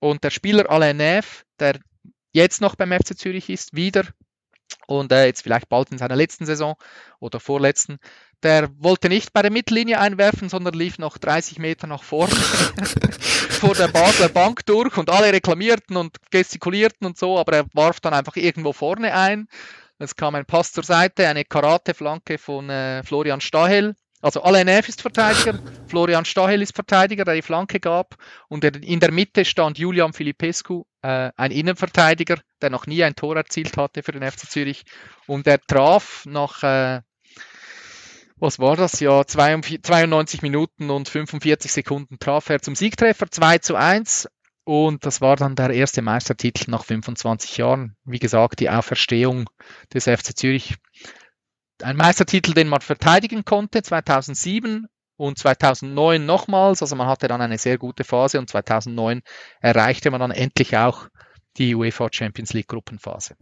und der Spieler Alain Neff, der jetzt noch beim FC Zürich ist, wieder und äh, jetzt vielleicht bald in seiner letzten Saison oder vorletzten, der wollte nicht bei der Mittellinie einwerfen, sondern lief noch 30 Meter nach vorne vor der Basler Bank durch und alle reklamierten und gestikulierten und so, aber er warf dann einfach irgendwo vorne ein. Es kam ein Pass zur Seite, eine Karate-Flanke von äh, Florian Stahel also Alain Neff ist Verteidiger, Florian Stahel ist Verteidiger, der die Flanke gab. Und in der Mitte stand Julian Filipescu, äh, ein Innenverteidiger, der noch nie ein Tor erzielt hatte für den FC Zürich. Und er traf nach, äh, was war das? Ja, 92 Minuten und 45 Sekunden traf er zum Siegtreffer 2 zu 1. Und das war dann der erste Meistertitel nach 25 Jahren. Wie gesagt, die Auferstehung des FC Zürich ein Meistertitel, den man verteidigen konnte, 2007 und 2009 nochmals. Also man hatte dann eine sehr gute Phase und 2009 erreichte man dann endlich auch die UEFA Champions League Gruppenphase.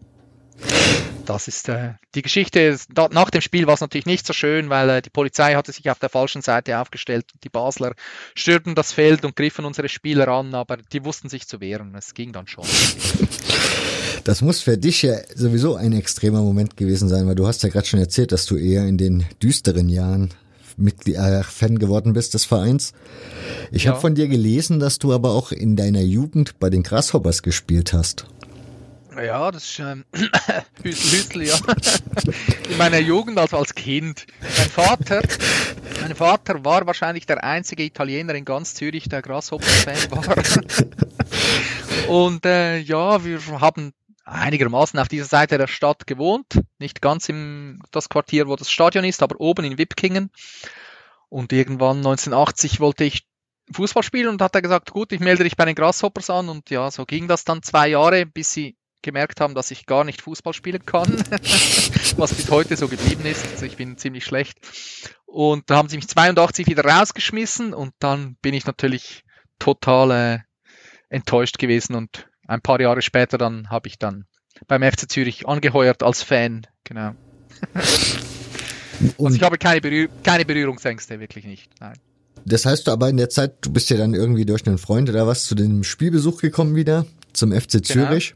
Das ist äh, die Geschichte. Nach dem Spiel war es natürlich nicht so schön, weil äh, die Polizei hatte sich auf der falschen Seite aufgestellt. Die Basler stürmten das Feld und griffen unsere Spieler an, aber die wussten sich zu wehren. Es ging dann schon.
Das muss für dich ja sowieso ein extremer Moment gewesen sein, weil du hast ja gerade schon erzählt, dass du eher in den düsteren Jahren Mitglied, äh, Fan geworden bist des Vereins. Ich ja. habe von dir gelesen, dass du aber auch in deiner Jugend bei den Grasshoppers gespielt hast.
Ja, das ist ähm, Hüstel, ja. In meiner Jugend, also als Kind. Mein Vater, mein Vater war wahrscheinlich der einzige Italiener in ganz Zürich, der Grasshopper-Fan war. Und äh, ja, wir haben einigermaßen auf dieser Seite der Stadt gewohnt, nicht ganz im das Quartier, wo das Stadion ist, aber oben in Wipkingen. Und irgendwann 1980 wollte ich Fußball spielen und hat er gesagt, gut, ich melde dich bei den Grasshoppers an und ja, so ging das dann zwei Jahre, bis sie gemerkt haben, dass ich gar nicht Fußball spielen kann, was bis heute so geblieben ist. Also ich bin ziemlich schlecht. Und da haben sie mich 82 wieder rausgeschmissen und dann bin ich natürlich total äh, enttäuscht gewesen und ein paar Jahre später dann habe ich dann beim FC Zürich angeheuert als Fan, genau. Und also ich habe keine, Berühr keine Berührungsängste, wirklich nicht. Nein.
Das heißt du aber in der Zeit, du bist ja dann irgendwie durch einen Freund oder was zu dem Spielbesuch gekommen wieder zum FC genau. Zürich.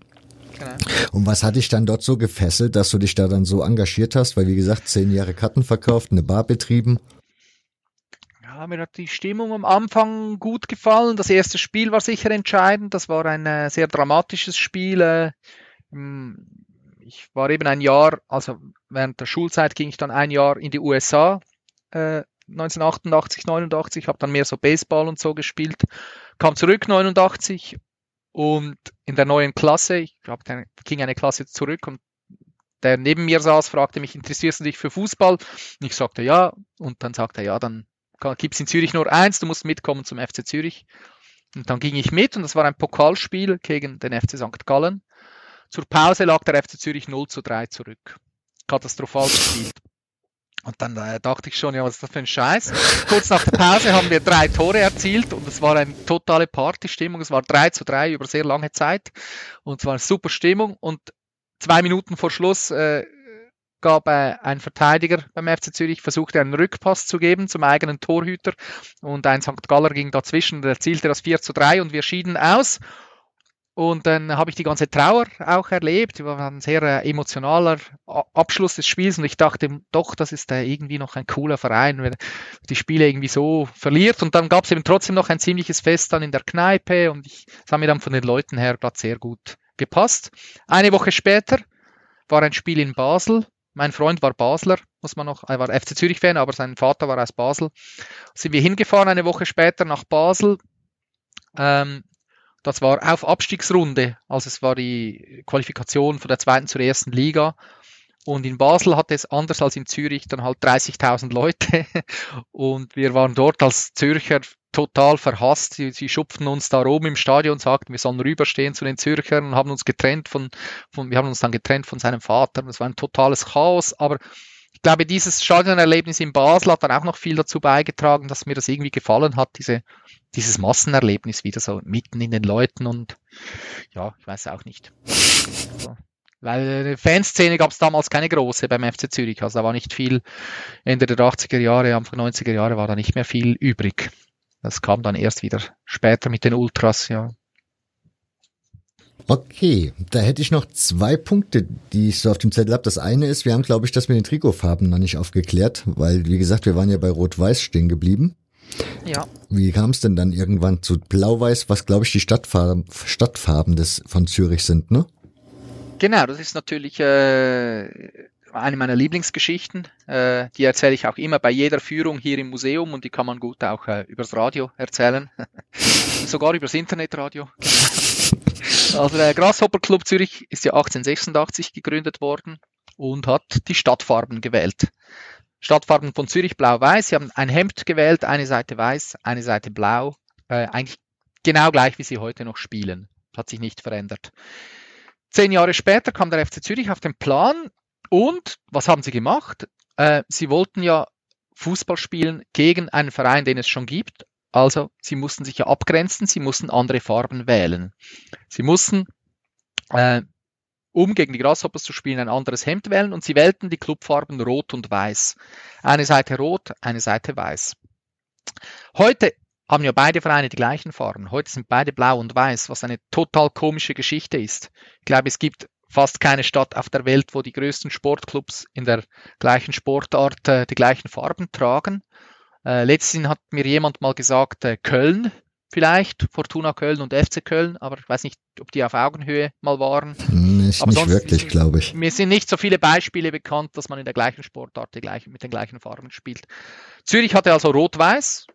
Genau. Und was hat dich dann dort so gefesselt, dass du dich da dann so engagiert hast? Weil wie gesagt, zehn Jahre Karten verkauft, eine Bar betrieben
mir hat die Stimmung am Anfang gut gefallen. Das erste Spiel war sicher entscheidend. Das war ein äh, sehr dramatisches Spiel. Äh, ich war eben ein Jahr, also während der Schulzeit ging ich dann ein Jahr in die USA. Äh, 1988, 89, habe dann mehr so Baseball und so gespielt, kam zurück 89 und in der neuen Klasse, ich glaube, da ging eine Klasse zurück und der neben mir saß, fragte mich, interessierst du dich für Fußball? Und ich sagte ja und dann sagte er, ja, dann gibt es in Zürich nur eins, du musst mitkommen zum FC Zürich. Und dann ging ich mit und das war ein Pokalspiel gegen den FC St. Gallen. Zur Pause lag der FC Zürich 0 zu 3 zurück. Katastrophal gespielt. Und dann äh, dachte ich schon, ja, was ist das für ein Scheiß? Kurz nach der Pause haben wir drei Tore erzielt und es war eine totale Partystimmung. Es war 3 zu 3 über sehr lange Zeit und es war eine super Stimmung. Und zwei Minuten vor Schluss äh, gab äh, ein Verteidiger beim FC Zürich, versuchte einen Rückpass zu geben zum eigenen Torhüter und ein St. Galler ging dazwischen und erzielte das 4 zu 3 und wir schieden aus. Und dann habe ich die ganze Trauer auch erlebt. War ein sehr äh, emotionaler Abschluss des Spiels und ich dachte, doch, das ist äh, irgendwie noch ein cooler Verein, wenn die Spiele irgendwie so verliert. Und dann gab es eben trotzdem noch ein ziemliches Fest dann in der Kneipe und ich, das mir dann von den Leuten her gerade sehr gut gepasst. Eine Woche später war ein Spiel in Basel. Mein Freund war Basler, muss man noch, er war FC Zürich-Fan, aber sein Vater war aus Basel. Sind wir hingefahren eine Woche später nach Basel. Ähm, das war auf Abstiegsrunde, also es war die Qualifikation von der zweiten zur ersten Liga. Und in Basel hatte es anders als in Zürich dann halt 30.000 Leute. Und wir waren dort als Zürcher total verhasst. Sie, sie schupften uns da oben im Stadion, sagten, wir sollen rüberstehen zu den Zürchern und haben uns getrennt von, von wir haben uns dann getrennt von seinem Vater. Das war ein totales Chaos. Aber ich glaube, dieses Stadionerlebnis in Basel hat dann auch noch viel dazu beigetragen, dass mir das irgendwie gefallen hat, diese, dieses Massenerlebnis wieder so mitten in den Leuten und ja, ich weiß auch nicht. So. Weil eine Fanszene gab es damals keine große beim FC Zürich. Also da war nicht viel, Ende der 80er Jahre, Anfang 90er Jahre war da nicht mehr viel übrig. Das kam dann erst wieder später mit den Ultras, ja.
Okay, da hätte ich noch zwei Punkte, die ich so auf dem Zettel habe. Das eine ist, wir haben, glaube ich, das mit den Trikotfarben noch nicht aufgeklärt, weil, wie gesagt, wir waren ja bei Rot-Weiß stehen geblieben.
Ja.
Wie kam es denn dann irgendwann zu Blau-Weiß, was, glaube ich, die Stadtfarben, Stadtfarben des, von Zürich sind, ne?
Genau, das ist natürlich äh, eine meiner Lieblingsgeschichten. Äh, die erzähle ich auch immer bei jeder Führung hier im Museum und die kann man gut auch äh, übers Radio erzählen. Sogar übers Internetradio. also der Grasshopper Club Zürich ist ja 1886 gegründet worden und hat die Stadtfarben gewählt. Stadtfarben von Zürich blau-weiß. Sie haben ein Hemd gewählt, eine Seite weiß, eine Seite blau. Äh, eigentlich genau gleich, wie sie heute noch spielen. Hat sich nicht verändert. Zehn Jahre später kam der FC Zürich auf den Plan und was haben sie gemacht? Äh, sie wollten ja Fußball spielen gegen einen Verein, den es schon gibt. Also sie mussten sich ja abgrenzen, sie mussten andere Farben wählen. Sie mussten, äh, um gegen die Grasshoppers zu spielen, ein anderes Hemd wählen und sie wählten die Clubfarben Rot und Weiß. Eine Seite Rot, eine Seite Weiß. Heute haben ja beide Vereine die gleichen Farben. Heute sind beide blau und weiß, was eine total komische Geschichte ist. Ich glaube, es gibt fast keine Stadt auf der Welt, wo die größten Sportclubs in der gleichen Sportart äh, die gleichen Farben tragen. Äh, letztens hat mir jemand mal gesagt, äh, Köln vielleicht, Fortuna Köln und FC Köln, aber ich weiß nicht, ob die auf Augenhöhe mal waren.
Nicht, aber nicht wirklich, glaube ich.
Mir sind nicht so viele Beispiele bekannt, dass man in der gleichen Sportart die gleichen, mit den gleichen Farben spielt. Zürich hatte also Rot-Weiß,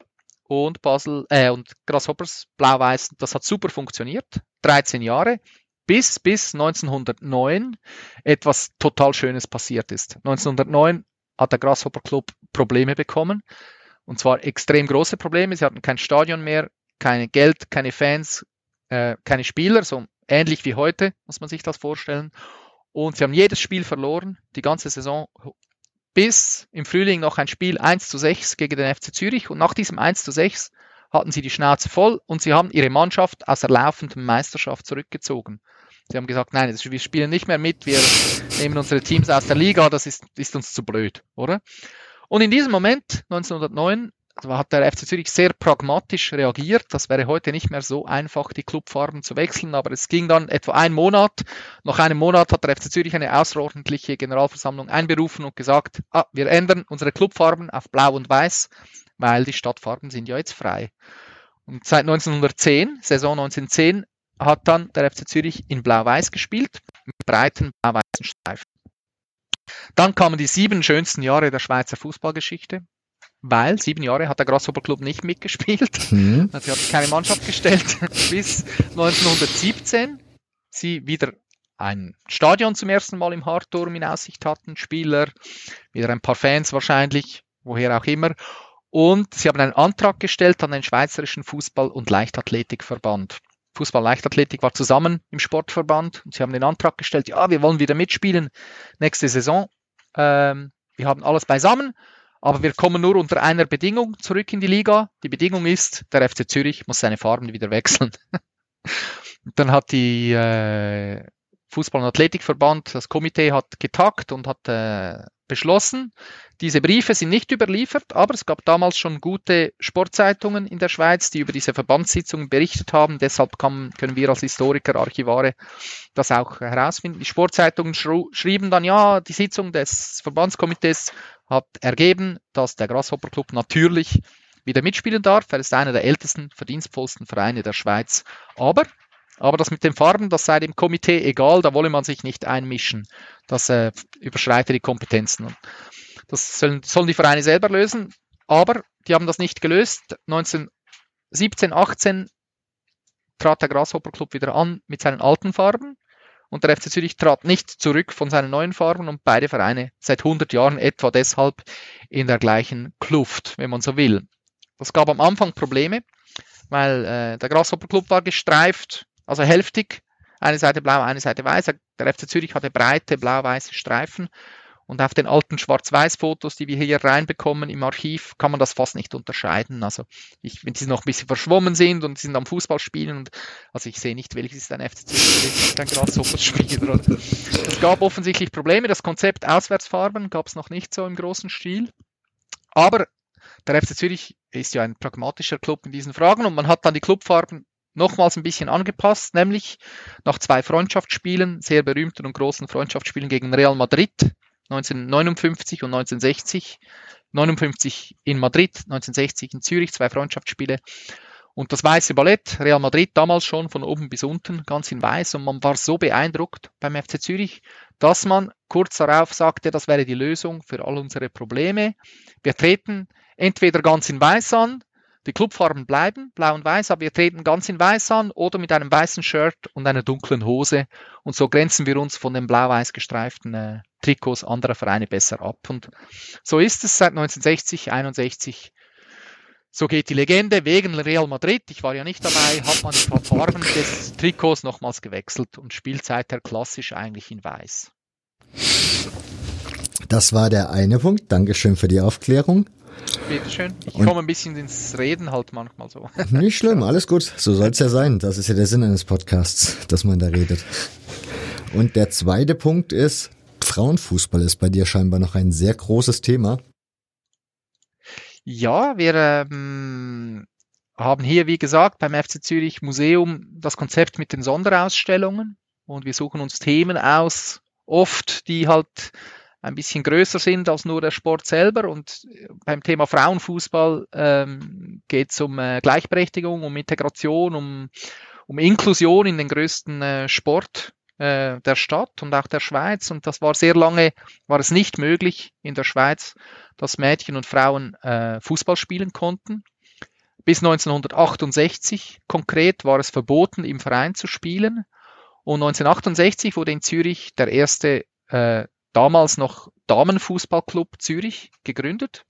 und Basel äh, und Grasshoppers Blau-Weiß. Das hat super funktioniert. 13 Jahre. Bis, bis 1909 etwas total Schönes passiert ist. 1909 hat der Grasshopper Club Probleme bekommen. Und zwar extrem große Probleme. Sie hatten kein Stadion mehr, kein Geld, keine Fans, äh, keine Spieler, so ähnlich wie heute, muss man sich das vorstellen. Und sie haben jedes Spiel verloren, die ganze Saison bis im Frühling noch ein Spiel 1 zu 6 gegen den FC Zürich und nach diesem 1 zu 6 hatten sie die Schnauze voll und sie haben ihre Mannschaft aus der laufenden Meisterschaft zurückgezogen. Sie haben gesagt, nein, wir spielen nicht mehr mit, wir nehmen unsere Teams aus der Liga, das ist, ist uns zu blöd, oder? Und in diesem Moment, 1909, also hat der FC Zürich sehr pragmatisch reagiert. Das wäre heute nicht mehr so einfach, die Clubfarben zu wechseln, aber es ging dann etwa ein Monat. Nach einem Monat hat der FC Zürich eine außerordentliche Generalversammlung einberufen und gesagt, ah, wir ändern unsere Clubfarben auf Blau und Weiß, weil die Stadtfarben sind ja jetzt frei. Und seit 1910, Saison 1910, hat dann der FC Zürich in Blau-Weiß gespielt, mit breiten blau-weißen Streifen. Dann kamen die sieben schönsten Jahre der Schweizer Fußballgeschichte weil sieben Jahre hat der Grasshopper Club nicht mitgespielt. Mhm. Sie hat keine Mannschaft gestellt bis 1917. Sie wieder ein Stadion zum ersten Mal im Hartturm in Aussicht hatten, Spieler, wieder ein paar Fans wahrscheinlich, woher auch immer. Und sie haben einen Antrag gestellt an den Schweizerischen Fußball- und Leichtathletikverband. Fußball-Leichtathletik war zusammen im Sportverband und sie haben den Antrag gestellt, ja, wir wollen wieder mitspielen nächste Saison. Ähm, wir haben alles beisammen aber wir kommen nur unter einer Bedingung zurück in die Liga. Die Bedingung ist, der FC Zürich muss seine Farben wieder wechseln. dann hat die äh, Fußball- und Athletikverband, das Komitee hat getagt und hat äh, beschlossen. Diese Briefe sind nicht überliefert, aber es gab damals schon gute Sportzeitungen in der Schweiz, die über diese Verbandssitzungen berichtet haben. Deshalb kann, können wir als Historiker, Archivare das auch herausfinden. Die Sportzeitungen schrieben dann, ja, die Sitzung des Verbandskomitees hat ergeben, dass der Grasshopper Club natürlich wieder mitspielen darf. Er ist einer der ältesten, verdienstvollsten Vereine der Schweiz. Aber aber das mit den Farben, das sei dem Komitee egal, da wolle man sich nicht einmischen. Das äh, überschreitet die Kompetenzen. Das sollen, sollen die Vereine selber lösen, aber die haben das nicht gelöst. 1917, 18 trat der Grasshopper Club wieder an mit seinen alten Farben und der FC Zürich trat nicht zurück von seinen neuen Farben und beide Vereine seit 100 Jahren etwa deshalb in der gleichen Kluft, wenn man so will. Das gab am Anfang Probleme, weil äh, der Grasshopper Club war gestreift also hälftig. Eine Seite blau, eine Seite weiß. Der FC Zürich hatte breite blau-weiße Streifen. Und auf den alten Schwarz-Weiß-Fotos, die wir hier reinbekommen im Archiv, kann man das fast nicht unterscheiden. Also ich, wenn die noch ein bisschen verschwommen sind und sind am Fußball spielen und also ich sehe nicht, welches ist ein FC Zürich, ein Grasshopper-Spieler. Es gab offensichtlich Probleme. Das Konzept Auswärtsfarben gab es noch nicht so im großen Stil. Aber der FC Zürich ist ja ein pragmatischer Club in diesen Fragen und man hat dann die Clubfarben nochmals ein bisschen angepasst, nämlich nach zwei Freundschaftsspielen, sehr berühmten und großen Freundschaftsspielen gegen Real Madrid 1959 und 1960. 59 in Madrid, 1960 in Zürich, zwei Freundschaftsspiele. Und das weiße Ballett, Real Madrid damals schon von oben bis unten, ganz in weiß. Und man war so beeindruckt beim FC Zürich, dass man kurz darauf sagte, das wäre die Lösung für all unsere Probleme. Wir treten entweder ganz in weiß an, die Clubfarben bleiben, blau und weiß, aber wir treten ganz in weiß an oder mit einem weißen Shirt und einer dunklen Hose. Und so grenzen wir uns von den blau-weiß gestreiften äh, Trikots anderer Vereine besser ab. Und so ist es seit 1960, 61. So geht die Legende. Wegen Real Madrid, ich war ja nicht dabei, hat man die Farben des Trikots nochmals gewechselt und spielt seither klassisch eigentlich in weiß.
Das war der eine Punkt. Dankeschön für die Aufklärung.
Bitteschön. Ich komme ein bisschen ins Reden halt manchmal so.
Nicht schlimm, alles gut. So soll es ja sein. Das ist ja der Sinn eines Podcasts, dass man da redet. Und der zweite Punkt ist, Frauenfußball ist bei dir scheinbar noch ein sehr großes Thema.
Ja, wir ähm, haben hier, wie gesagt, beim FC Zürich Museum das Konzept mit den Sonderausstellungen und wir suchen uns Themen aus, oft die halt ein bisschen größer sind als nur der Sport selber. Und beim Thema Frauenfußball ähm, geht es um äh, Gleichberechtigung, um Integration, um, um Inklusion in den größten äh, Sport äh, der Stadt und auch der Schweiz. Und das war sehr lange, war es nicht möglich in der Schweiz, dass Mädchen und Frauen äh, Fußball spielen konnten. Bis 1968 konkret war es verboten, im Verein zu spielen. Und 1968 wurde in Zürich der erste äh, damals noch Damenfußballclub Zürich gegründet.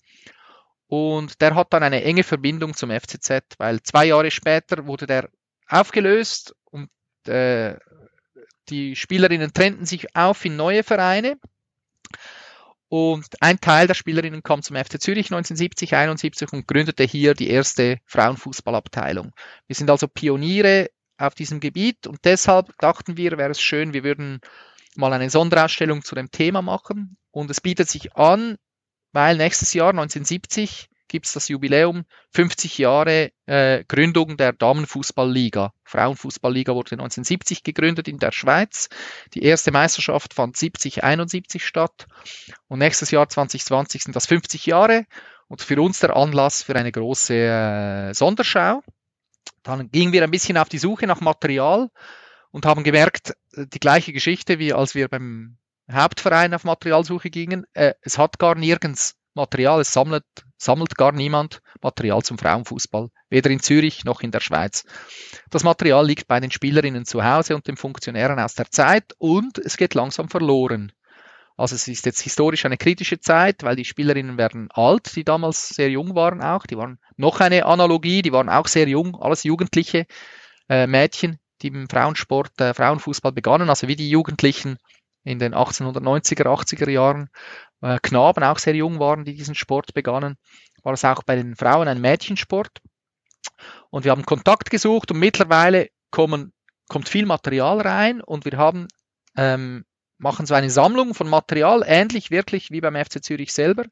Und der hat dann eine enge Verbindung zum FCZ, weil zwei Jahre später wurde der aufgelöst und äh, die Spielerinnen trennten sich auf in neue Vereine. Und ein Teil der Spielerinnen kam zum FC Zürich 1970, 71 und gründete hier die erste Frauenfußballabteilung. Wir sind also Pioniere auf diesem Gebiet und deshalb dachten wir, wäre es schön, wir würden mal eine Sonderausstellung zu dem Thema machen. Und es bietet sich an, weil nächstes Jahr 1970 gibt es das Jubiläum 50 Jahre äh, Gründung der Damenfußballliga. Frauenfußballliga wurde 1970 gegründet in der Schweiz. Die erste Meisterschaft fand 70, 71 statt. Und nächstes Jahr 2020 sind das 50 Jahre. Und für uns der Anlass für eine große äh, Sonderschau. Dann gingen wir ein bisschen auf die Suche nach Material und haben gemerkt, die gleiche Geschichte wie als wir beim Hauptverein auf Materialsuche gingen. Äh, es hat gar nirgends Material, es sammelt, sammelt gar niemand Material zum Frauenfußball, weder in Zürich noch in der Schweiz. Das Material liegt bei den Spielerinnen zu Hause und den Funktionären aus der Zeit und es geht langsam verloren. Also es ist jetzt historisch eine kritische Zeit, weil die Spielerinnen werden alt, die damals sehr jung waren auch. Die waren noch eine Analogie, die waren auch sehr jung, alles jugendliche äh, Mädchen, die im Frauensport, äh, Frauenfußball begannen, also wie die Jugendlichen in den 1890er, 80er Jahren, äh, Knaben auch sehr jung waren, die diesen Sport begannen, war es auch bei den Frauen ein Mädchensport. Und wir haben Kontakt gesucht und mittlerweile kommen, kommt viel Material rein und wir haben ähm, machen so eine Sammlung von Material, ähnlich wirklich wie beim FC Zürich selber.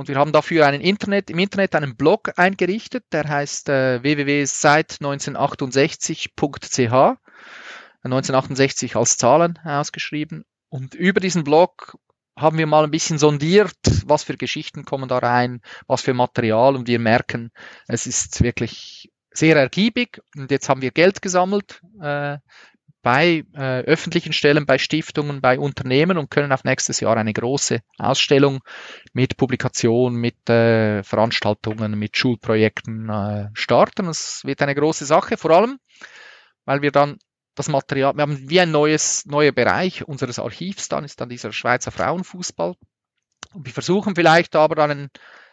Und wir haben dafür einen Internet, im Internet einen Blog eingerichtet, der heißt äh, www.seit1968.ch. 1968 als Zahlen ausgeschrieben. Und über diesen Blog haben wir mal ein bisschen sondiert, was für Geschichten kommen da rein, was für Material und wir merken, es ist wirklich sehr ergiebig und jetzt haben wir Geld gesammelt äh, bei äh, öffentlichen Stellen, bei Stiftungen, bei Unternehmen und können auf nächstes Jahr eine große Ausstellung mit Publikation, mit äh, Veranstaltungen, mit Schulprojekten äh, starten. Es wird eine große Sache, vor allem, weil wir dann das Material, wir haben wie ein neues, neuer Bereich unseres Archivs dann, ist dann dieser Schweizer Frauenfußball. Und wir versuchen vielleicht aber dann einen,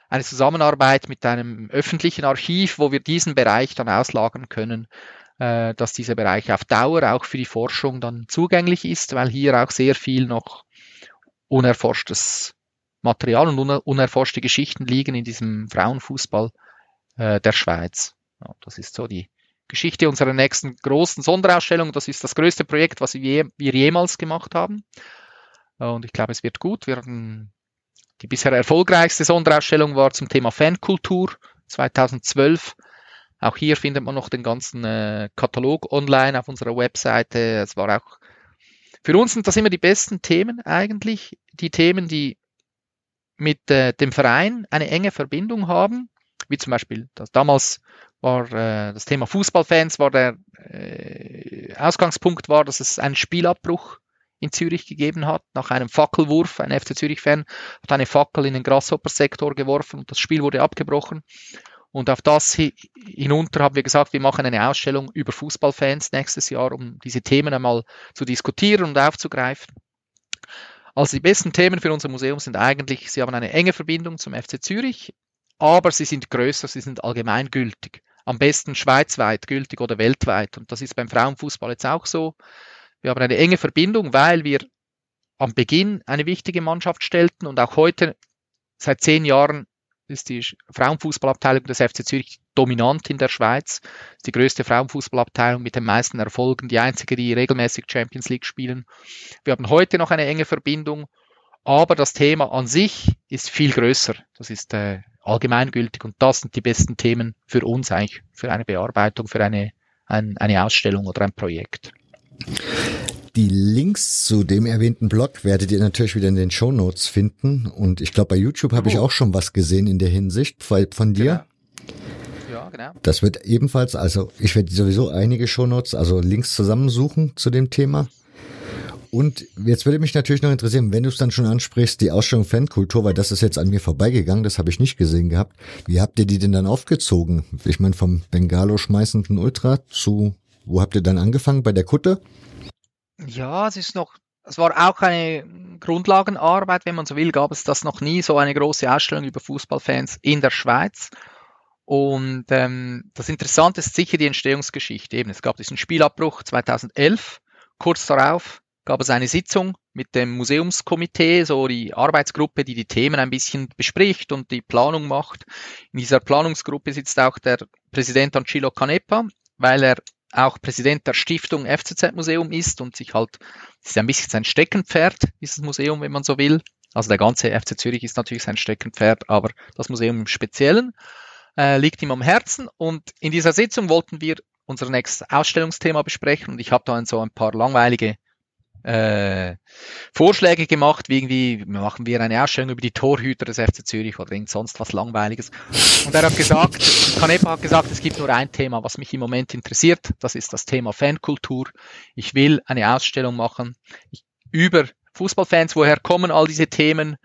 eine Zusammenarbeit mit einem öffentlichen Archiv, wo wir diesen Bereich dann auslagern können, äh, dass dieser Bereich auf Dauer auch für die Forschung dann zugänglich ist, weil hier auch sehr viel noch unerforschtes Material und unerforschte Geschichten liegen in diesem Frauenfußball äh, der Schweiz. Das ist so die Geschichte unserer nächsten großen Sonderausstellung. Das ist das größte Projekt, was wir, jemals gemacht haben. Und ich glaube, es wird gut. Wir hatten die bisher erfolgreichste Sonderausstellung war zum Thema Fankultur 2012. Auch hier findet man noch den ganzen äh, Katalog online auf unserer Webseite. Es war auch für uns sind das immer die besten Themen eigentlich, die Themen, die mit äh, dem Verein eine enge Verbindung haben, wie zum Beispiel das damals war äh, das Thema Fußballfans, war der äh, Ausgangspunkt war, dass es einen Spielabbruch in Zürich gegeben hat, nach einem Fackelwurf. Ein FC Zürich-Fan hat eine Fackel in den Grasshopper-Sektor geworfen und das Spiel wurde abgebrochen. Und auf das hinunter haben wir gesagt, wir machen eine Ausstellung über Fußballfans nächstes Jahr, um diese Themen einmal zu diskutieren und aufzugreifen. Also die besten Themen für unser Museum sind eigentlich, sie haben eine enge Verbindung zum FC Zürich, aber sie sind größer, sie sind allgemeingültig am besten schweizweit gültig oder weltweit. Und das ist beim Frauenfußball jetzt auch so. Wir haben eine enge Verbindung, weil wir am Beginn eine wichtige Mannschaft stellten und auch heute seit zehn Jahren ist die Frauenfußballabteilung des FC Zürich dominant in der Schweiz. Die größte Frauenfußballabteilung mit den meisten Erfolgen, die einzige, die regelmäßig Champions League spielen. Wir haben heute noch eine enge Verbindung, aber das Thema an sich ist viel größer. Das ist äh, allgemeingültig und das sind die besten Themen für uns eigentlich, für eine Bearbeitung, für eine, ein, eine Ausstellung oder ein Projekt.
Die Links zu dem erwähnten Blog werdet ihr natürlich wieder in den Show Notes finden und ich glaube bei YouTube habe oh. ich auch schon was gesehen in der Hinsicht von dir. Genau. Ja, genau. Das wird ebenfalls, also ich werde sowieso einige Show Notes, also Links zusammensuchen zu dem Thema. Und jetzt würde mich natürlich noch interessieren, wenn du es dann schon ansprichst, die Ausstellung Fankultur, weil das ist jetzt an mir vorbeigegangen, das habe ich nicht gesehen gehabt. Wie habt ihr die denn dann aufgezogen? Ich meine, vom Bengalo schmeißenden Ultra zu, wo habt ihr dann angefangen? Bei der Kutte?
Ja, es ist noch, es war auch eine Grundlagenarbeit, wenn man so will, gab es das noch nie, so eine große Ausstellung über Fußballfans in der Schweiz. Und ähm, das Interessante ist sicher die Entstehungsgeschichte. Eben, es gab diesen Spielabbruch 2011. Kurz darauf gab es eine Sitzung mit dem Museumskomitee, so die Arbeitsgruppe, die die Themen ein bisschen bespricht und die Planung macht. In dieser Planungsgruppe sitzt auch der Präsident Angelo Canepa, weil er auch Präsident der Stiftung FCZ Museum ist und sich halt, das ist ein bisschen sein Steckenpferd, dieses Museum, wenn man so will. Also der ganze FC Zürich ist natürlich sein Steckenpferd, aber das Museum im Speziellen äh, liegt ihm am Herzen. Und in dieser Sitzung wollten wir unser nächstes Ausstellungsthema besprechen und ich habe da so ein paar langweilige äh, Vorschläge gemacht, wie irgendwie machen wir eine Ausstellung über die Torhüter des FC Zürich oder irgend sonst was Langweiliges. Und er hat gesagt, Canepa hat gesagt, es gibt nur ein Thema, was mich im Moment interessiert, das ist das Thema Fankultur. Ich will eine Ausstellung machen ich, über Fußballfans, woher kommen all diese Themen,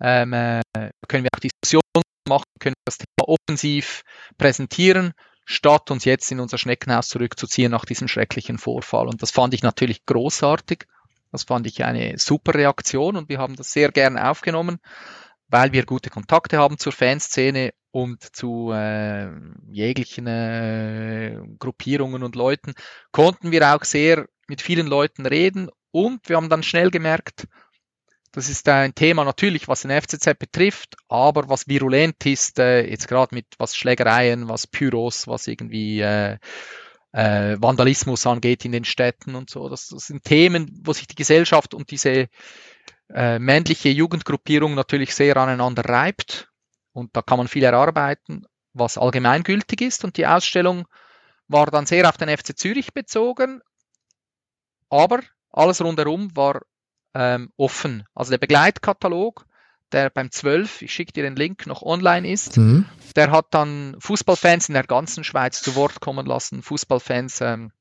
ähm, äh, können wir auch Diskussionen machen, können das Thema offensiv präsentieren statt uns jetzt in unser Schneckenhaus zurückzuziehen nach diesem schrecklichen Vorfall. Und das fand ich natürlich großartig. Das fand ich eine super Reaktion und wir haben das sehr gern aufgenommen, weil wir gute Kontakte haben zur Fanszene und zu äh, jeglichen äh, Gruppierungen und Leuten, konnten wir auch sehr mit vielen Leuten reden und wir haben dann schnell gemerkt, das ist ein Thema natürlich, was den FCZ betrifft, aber was virulent ist, äh, jetzt gerade mit was Schlägereien, was Pyros, was irgendwie äh, äh, Vandalismus angeht in den Städten und so. Das, das sind Themen, wo sich die Gesellschaft und diese äh, männliche Jugendgruppierung natürlich sehr aneinander reibt. Und da kann man viel erarbeiten, was allgemeingültig ist. Und die Ausstellung war dann sehr auf den FC Zürich bezogen, aber alles rundherum war ähm, offen. Also der Begleitkatalog, der beim 12, ich schicke dir den Link, noch online ist, mhm. der hat dann Fußballfans in der ganzen Schweiz zu Wort kommen lassen, Fußballfans ähm,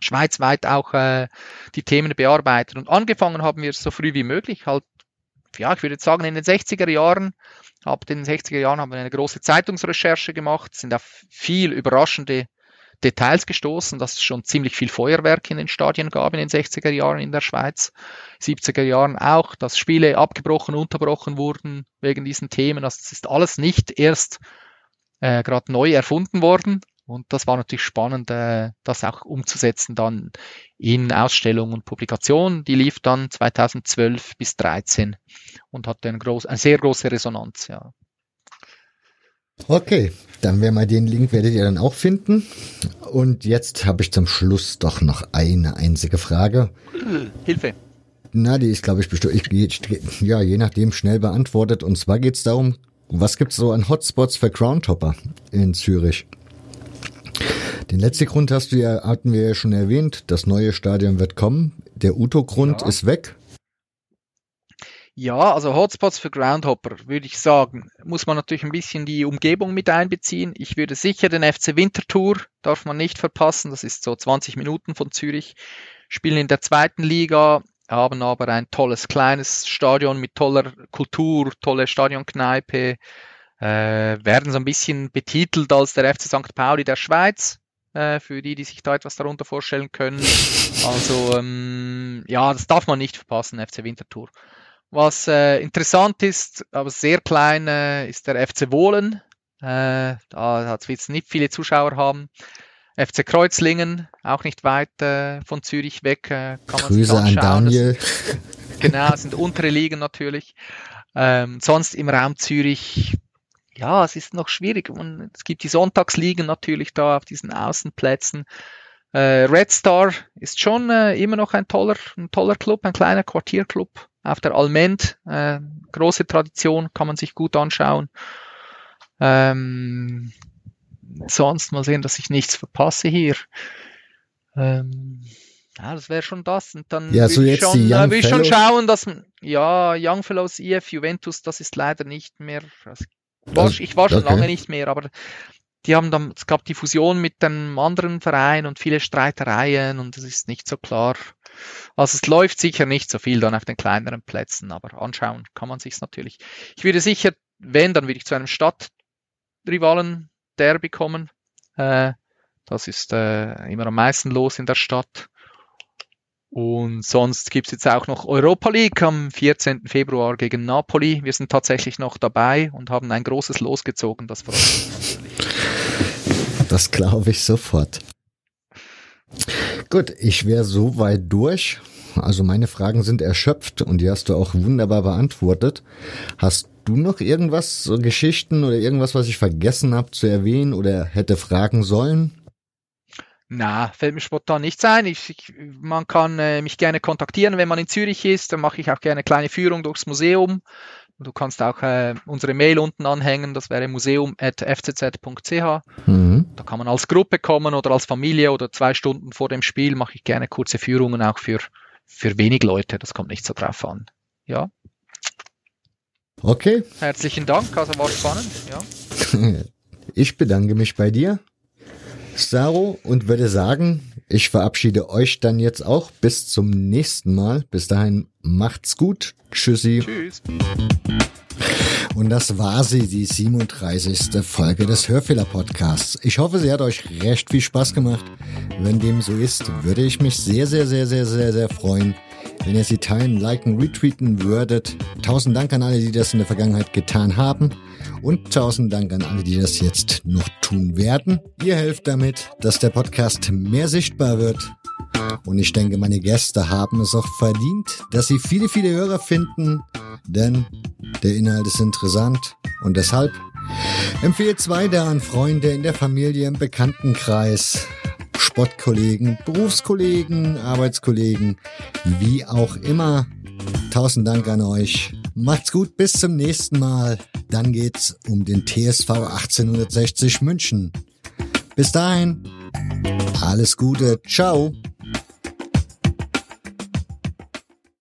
schweizweit auch äh, die Themen bearbeitet. Und angefangen haben wir so früh wie möglich, halt, ja, ich würde sagen, in den 60er Jahren, ab den 60er Jahren haben wir eine große Zeitungsrecherche gemacht, sind auf viel überraschende Details gestoßen, dass es schon ziemlich viel Feuerwerk in den Stadien gab in den 60er Jahren in der Schweiz, 70er Jahren auch, dass Spiele abgebrochen, unterbrochen wurden wegen diesen Themen. Also es ist alles nicht erst äh, gerade neu erfunden worden. Und das war natürlich spannend, äh, das auch umzusetzen dann in Ausstellungen und Publikationen. Die lief dann 2012 bis 2013 und hatte eine, groß, eine sehr große Resonanz. Ja.
Okay, dann werden wir den Link werdet ihr dann auch finden. Und jetzt habe ich zum Schluss doch noch eine einzige Frage.
Hilfe.
Na, die ist, glaube ich, bestimmt, ich, ja, je nachdem schnell beantwortet. Und zwar geht es darum, was gibt's so an Hotspots für Groundhopper in Zürich? Den letzten Grund hast du ja, hatten wir ja schon erwähnt. Das neue Stadion wird kommen. Der Uto-Grund ja. ist weg.
Ja, also Hotspots für Groundhopper, würde ich sagen, muss man natürlich ein bisschen die Umgebung mit einbeziehen. Ich würde sicher den FC Winterthur, darf man nicht verpassen, das ist so 20 Minuten von Zürich, spielen in der zweiten Liga, haben aber ein tolles kleines Stadion mit toller Kultur, tolle Stadionkneipe, äh, werden so ein bisschen betitelt als der FC St. Pauli der Schweiz, äh, für die, die sich da etwas darunter vorstellen können. Also ähm, ja, das darf man nicht verpassen, FC Winterthur. Was äh, interessant ist, aber sehr klein, äh, ist der FC Wohlen. Äh, da hat es nicht viele Zuschauer haben. FC Kreuzlingen, auch nicht weit äh, von Zürich weg. Äh,
kann man Grüße an Daniel.
Das, genau, sind untere Ligen natürlich. Ähm, sonst im Raum Zürich, ja, es ist noch schwierig. Und es gibt die Sonntagsligen natürlich da auf diesen Außenplätzen. Äh, Red Star ist schon äh, immer noch ein toller, ein toller Club, ein kleiner Quartierclub auf der Alment. Äh, große Tradition, kann man sich gut anschauen. Ähm, sonst mal sehen, dass ich nichts verpasse hier. Ähm, ja, das wäre schon das. Und dann
ja, so
ich,
schon,
äh, will ich schon schauen, dass ja, Young Fellows IF Juventus, das ist leider nicht mehr. Also, ich war schon okay. lange nicht mehr, aber die haben dann, es gab die Fusion mit einem anderen Verein und viele Streitereien und es ist nicht so klar, also es läuft sicher nicht so viel dann auf den kleineren Plätzen, aber anschauen kann man sich's natürlich. Ich würde sicher, wenn, dann würde ich zu einem Stadtrivalen Derby kommen. Äh, das ist äh, immer am meisten los in der Stadt. Und sonst gibt's jetzt auch noch Europa League am 14. Februar gegen Napoli. Wir sind tatsächlich noch dabei und haben ein großes Los gezogen. Das freut
natürlich. Das glaube ich sofort. Gut, ich wäre soweit durch. Also meine Fragen sind erschöpft und die hast du auch wunderbar beantwortet. Hast du noch irgendwas, so Geschichten oder irgendwas, was ich vergessen habe zu erwähnen oder hätte fragen sollen?
Na, fällt mir spontan nichts ein. Ich, ich, man kann äh, mich gerne kontaktieren, wenn man in Zürich ist. Dann mache ich auch gerne eine kleine Führung durchs Museum. Du kannst auch äh, unsere Mail unten anhängen, das wäre museum.fcz.ch. Mhm. Da kann man als Gruppe kommen oder als Familie oder zwei Stunden vor dem Spiel mache ich gerne kurze Führungen auch für, für wenig Leute. Das kommt nicht so drauf an. Ja.
Okay.
Herzlichen Dank, also war spannend, ja.
Ich bedanke mich bei dir, Saro, und würde sagen, ich verabschiede euch dann jetzt auch bis zum nächsten Mal. Bis dahin macht's gut. Tschüssi. Tschüss. Und das war sie, die 37. Folge des Hörfehler-Podcasts. Ich hoffe, sie hat euch recht viel Spaß gemacht. Wenn dem so ist, würde ich mich sehr, sehr, sehr, sehr, sehr, sehr freuen, wenn ihr sie teilen, liken, retweeten würdet. Tausend Dank an alle, die das in der Vergangenheit getan haben. Und tausend Dank an alle, die das jetzt noch tun werden. Ihr helft damit, dass der Podcast mehr sichtbar wird. Und ich denke, meine Gäste haben es auch verdient, dass sie viele, viele Hörer finden, denn der Inhalt ist interessant und deshalb empfehlt zwei der an Freunde in der Familie, im Bekanntenkreis Sportkollegen, Berufskollegen, Arbeitskollegen, wie auch immer. Tausend Dank an euch. Macht's gut, bis zum nächsten Mal. Dann geht's um den TSV 1860 München. Bis dahin, alles Gute, ciao.